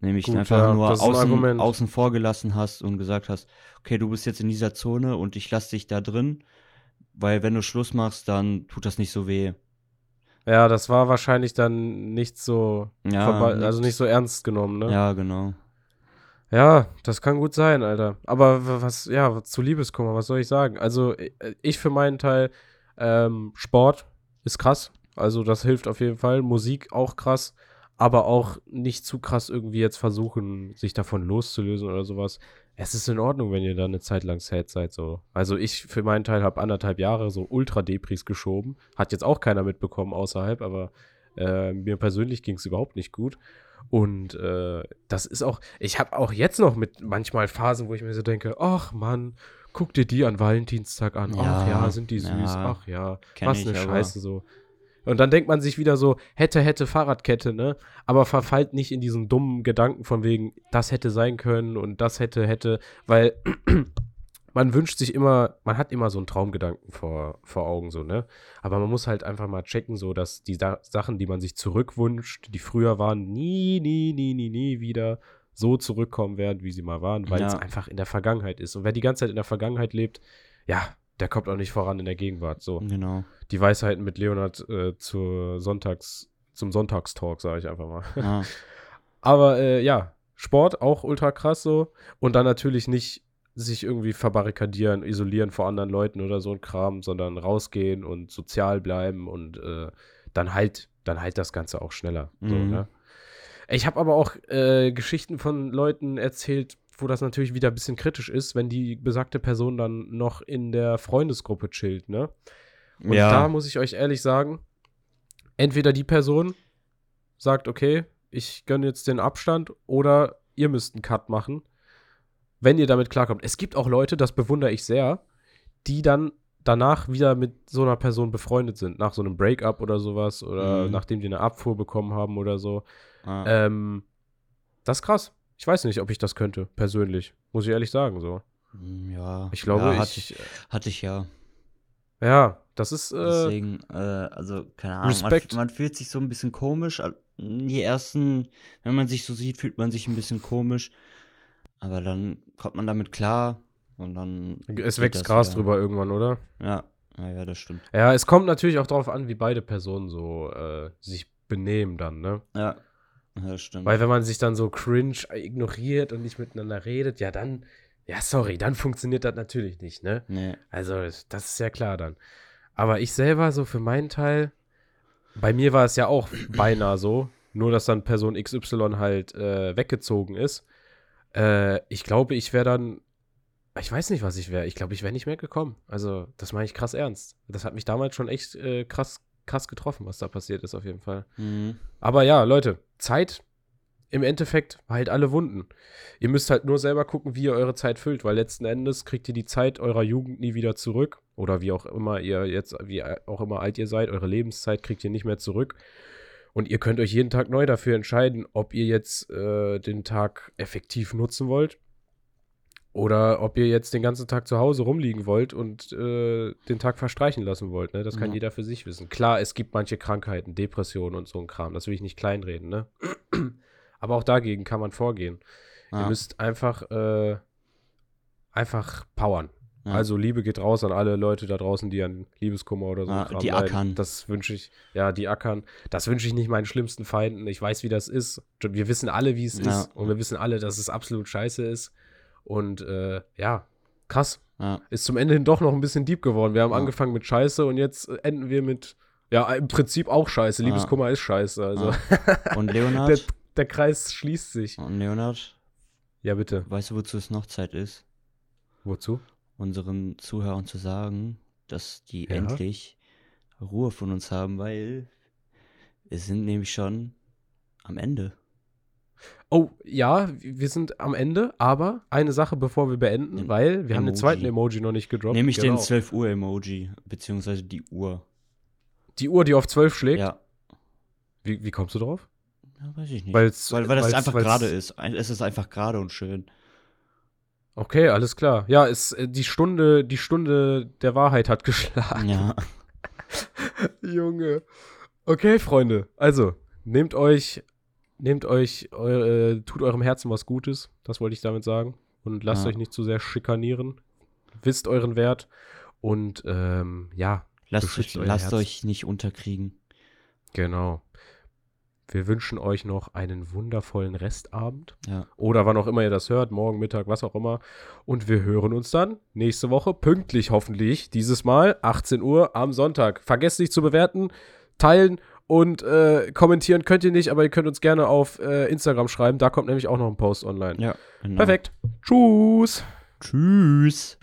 nämlich Gut, einfach ja, nur ein außen, Argument. außen vor gelassen hast und gesagt hast, okay, du bist jetzt in dieser Zone und ich lasse dich da drin, weil wenn du Schluss machst, dann tut das nicht so weh. ja, das war wahrscheinlich dann nicht so, Ja, also nicht so ernst genommen, ne? Ja, genau. Ja, das kann gut sein, Alter. Aber was, ja, zu Liebeskummer, was soll ich sagen? Also, i- ich für meinen Teil, ähm, Sport ist krass. Also, das hilft auf jeden Fall. Musik auch krass. Aber auch nicht zu krass irgendwie jetzt versuchen, sich davon loszulösen oder sowas. Es ist in Ordnung, wenn ihr da eine Zeit lang sad seid, so. Also, ich für meinen Teil habe anderthalb Jahre so Ultra-Depris geschoben. Hat jetzt auch keiner mitbekommen außerhalb, aber äh, mir persönlich ging es überhaupt nicht gut. Und äh, das ist auch, ich habe auch jetzt noch mit manchmal Phasen, wo ich mir so denke, ach Mann, guck dir die an Valentinstag an. ach Ja, ja, sind die süß. ja, ach ja, was eine aber- Scheiße so. Und dann denkt man sich wieder so, hätte, hätte Fahrradkette, ne? Aber verfallt nicht in diesen dummen Gedanken von wegen, das hätte sein können und das hätte, hätte, weil man wünscht sich immer, man hat immer so einen Traumgedanken vor, vor Augen, so, ne? Aber man muss halt einfach mal checken, so, dass die Sa Sachen, die man sich zurückwünscht, die früher waren, nie, nie, nie, nie, nie wieder so zurückkommen werden, wie sie mal waren, weil es Ja. einfach in der Vergangenheit ist. Und wer die ganze Zeit in der Vergangenheit lebt, ja, der kommt auch nicht voran in der Gegenwart. So, Genau. die Weisheiten mit Leonard äh, zur Sonntags, zum Sonntagstalk, sage ich einfach mal. Ja. Aber äh, ja, Sport auch ultra krass so. Und dann natürlich nicht sich irgendwie verbarrikadieren, isolieren vor anderen Leuten oder so ein Kram, sondern rausgehen und sozial bleiben und äh, dann halt, dann halt das Ganze auch schneller. So, Mhm. ne? Ich habe aber auch äh, Geschichten von Leuten erzählt, wo das natürlich wieder ein bisschen kritisch ist, wenn die besagte Person dann noch in der Freundesgruppe chillt, ne? Und ja. da muss ich euch ehrlich sagen, entweder die Person sagt, okay, ich gönne jetzt den Abstand oder ihr müsst einen Cut machen, wenn ihr damit klarkommt. Es gibt auch Leute, das bewundere ich sehr, die dann danach wieder mit so einer Person befreundet sind, nach so einem Breakup oder sowas oder Mhm. nachdem die eine Abfuhr bekommen haben oder so. ja. Ähm, das ist krass. Ich weiß nicht, ob ich das könnte, persönlich. Muss ich ehrlich sagen, so. Hm, ja. Ich glaube, ja, hatte ich, Hatte ich ja. ja, das ist, äh, Deswegen, äh, also, keine Ahnung. Man, Respekt. man fühlt sich so ein bisschen komisch. Die ersten, wenn man sich so sieht, fühlt man sich ein bisschen komisch. Aber dann kommt man damit klar und dann. es wächst Gras wieder. drüber irgendwann, oder? Ja, ja, ja, das stimmt. Ja, es kommt natürlich auch darauf an, wie beide Personen so äh, sich benehmen dann, ne? Ja, ja stimmt. Weil wenn man sich dann so cringe ignoriert und nicht miteinander redet, ja dann, ja sorry, dann funktioniert das natürlich nicht, ne? nee. Also das ist ja klar dann. Aber ich selber so für meinen Teil, bei mir war es ja auch beinahe so, nur dass dann Person XY halt äh, weggezogen ist. Äh, ich glaube, ich wäre dann, ich weiß nicht, was ich wäre. Ich glaube, ich wäre nicht mehr gekommen. Also das meine ich krass ernst. Das hat mich damals schon echt äh, krass, krass getroffen, was da passiert ist auf jeden Fall. Mhm. Aber ja, Leute, Zeit im Endeffekt heilt alle Wunden. Ihr müsst halt nur selber gucken, wie ihr eure Zeit füllt, weil letzten Endes kriegt ihr die Zeit eurer Jugend nie wieder zurück. Oder wie auch immer ihr jetzt, wie auch immer alt ihr seid, eure Lebenszeit kriegt ihr nicht mehr zurück. Und ihr könnt euch jeden Tag neu dafür entscheiden, ob ihr jetzt äh, den Tag effektiv nutzen wollt oder ob ihr jetzt den ganzen Tag zu Hause rumliegen wollt und äh, den Tag verstreichen lassen wollt. Ne? Das kann Ja. jeder für sich wissen. Klar, es gibt manche Krankheiten, Depressionen und so ein Kram. Das will ich nicht kleinreden. Ne? Aber auch dagegen kann man vorgehen. Ja. Ihr müsst einfach, äh, einfach powern. Ja. Also Liebe geht raus an alle Leute da draußen, die an Liebeskummer oder so Ja, Kram die leiden. ackern. Das wünsche ich, ja, die ackern. Das wünsche ich nicht meinen schlimmsten Feinden. Ich weiß, wie das ist. Wir wissen alle, wie es ist. Und wir wissen alle, dass es absolut scheiße ist. Und äh, ja, krass. ja. Ist zum Ende hin doch noch ein bisschen deep geworden. Wir haben Ja. angefangen mit Scheiße und jetzt enden wir mit, ja, im Prinzip auch Scheiße. Ja. Liebeskummer ist Scheiße. Also Und der, Leonard? der Kreis schließt sich. Und Leonard, Ja, bitte. weißt du, wozu es noch Zeit ist? Wozu? Unseren Zuhörern zu sagen, dass die Ja. endlich Ruhe von uns haben, weil wir sind nämlich schon am Ende. Oh, ja, wir sind am Ende, aber eine Sache, bevor wir beenden, Den weil wir haben den Emoji. zweiten Emoji noch nicht gedroppt. Nämlich Genau. den 12 Uhr Emoji, beziehungsweise die Uhr. Die Uhr, die auf 12 schlägt. Ja. Wie, wie kommst du drauf? ja, weiß ich nicht. Weil's, weil, weil das weil's- einfach weil's- gerade ist. Es ist einfach gerade und schön. Okay, alles klar. Ja, ist, äh, die Stunde, die Stunde der Wahrheit hat geschlagen. Ja. Junge. Okay, Freunde. Also, nehmt euch, nehmt euch, eure, äh, tut eurem Herzen was Gutes. Das wollte ich damit sagen. Und lasst Ja. euch nicht zu sehr schikanieren. Wisst euren Wert. Und ähm, ja, Lasst, euch, lasst euch nicht unterkriegen. genau. Wir wünschen euch noch einen wundervollen Restabend. Ja. Oder wann auch immer ihr das hört, morgen, Mittag, was auch immer. Und wir hören uns dann nächste Woche pünktlich hoffentlich, dieses Mal 18 Uhr am Sonntag. Vergesst nicht zu bewerten, teilen und äh, kommentieren könnt ihr nicht, aber ihr könnt uns gerne auf äh, Instagram schreiben. Da kommt nämlich auch noch ein Post online. Ja, genau. Perfekt. Tschüss. Tschüss.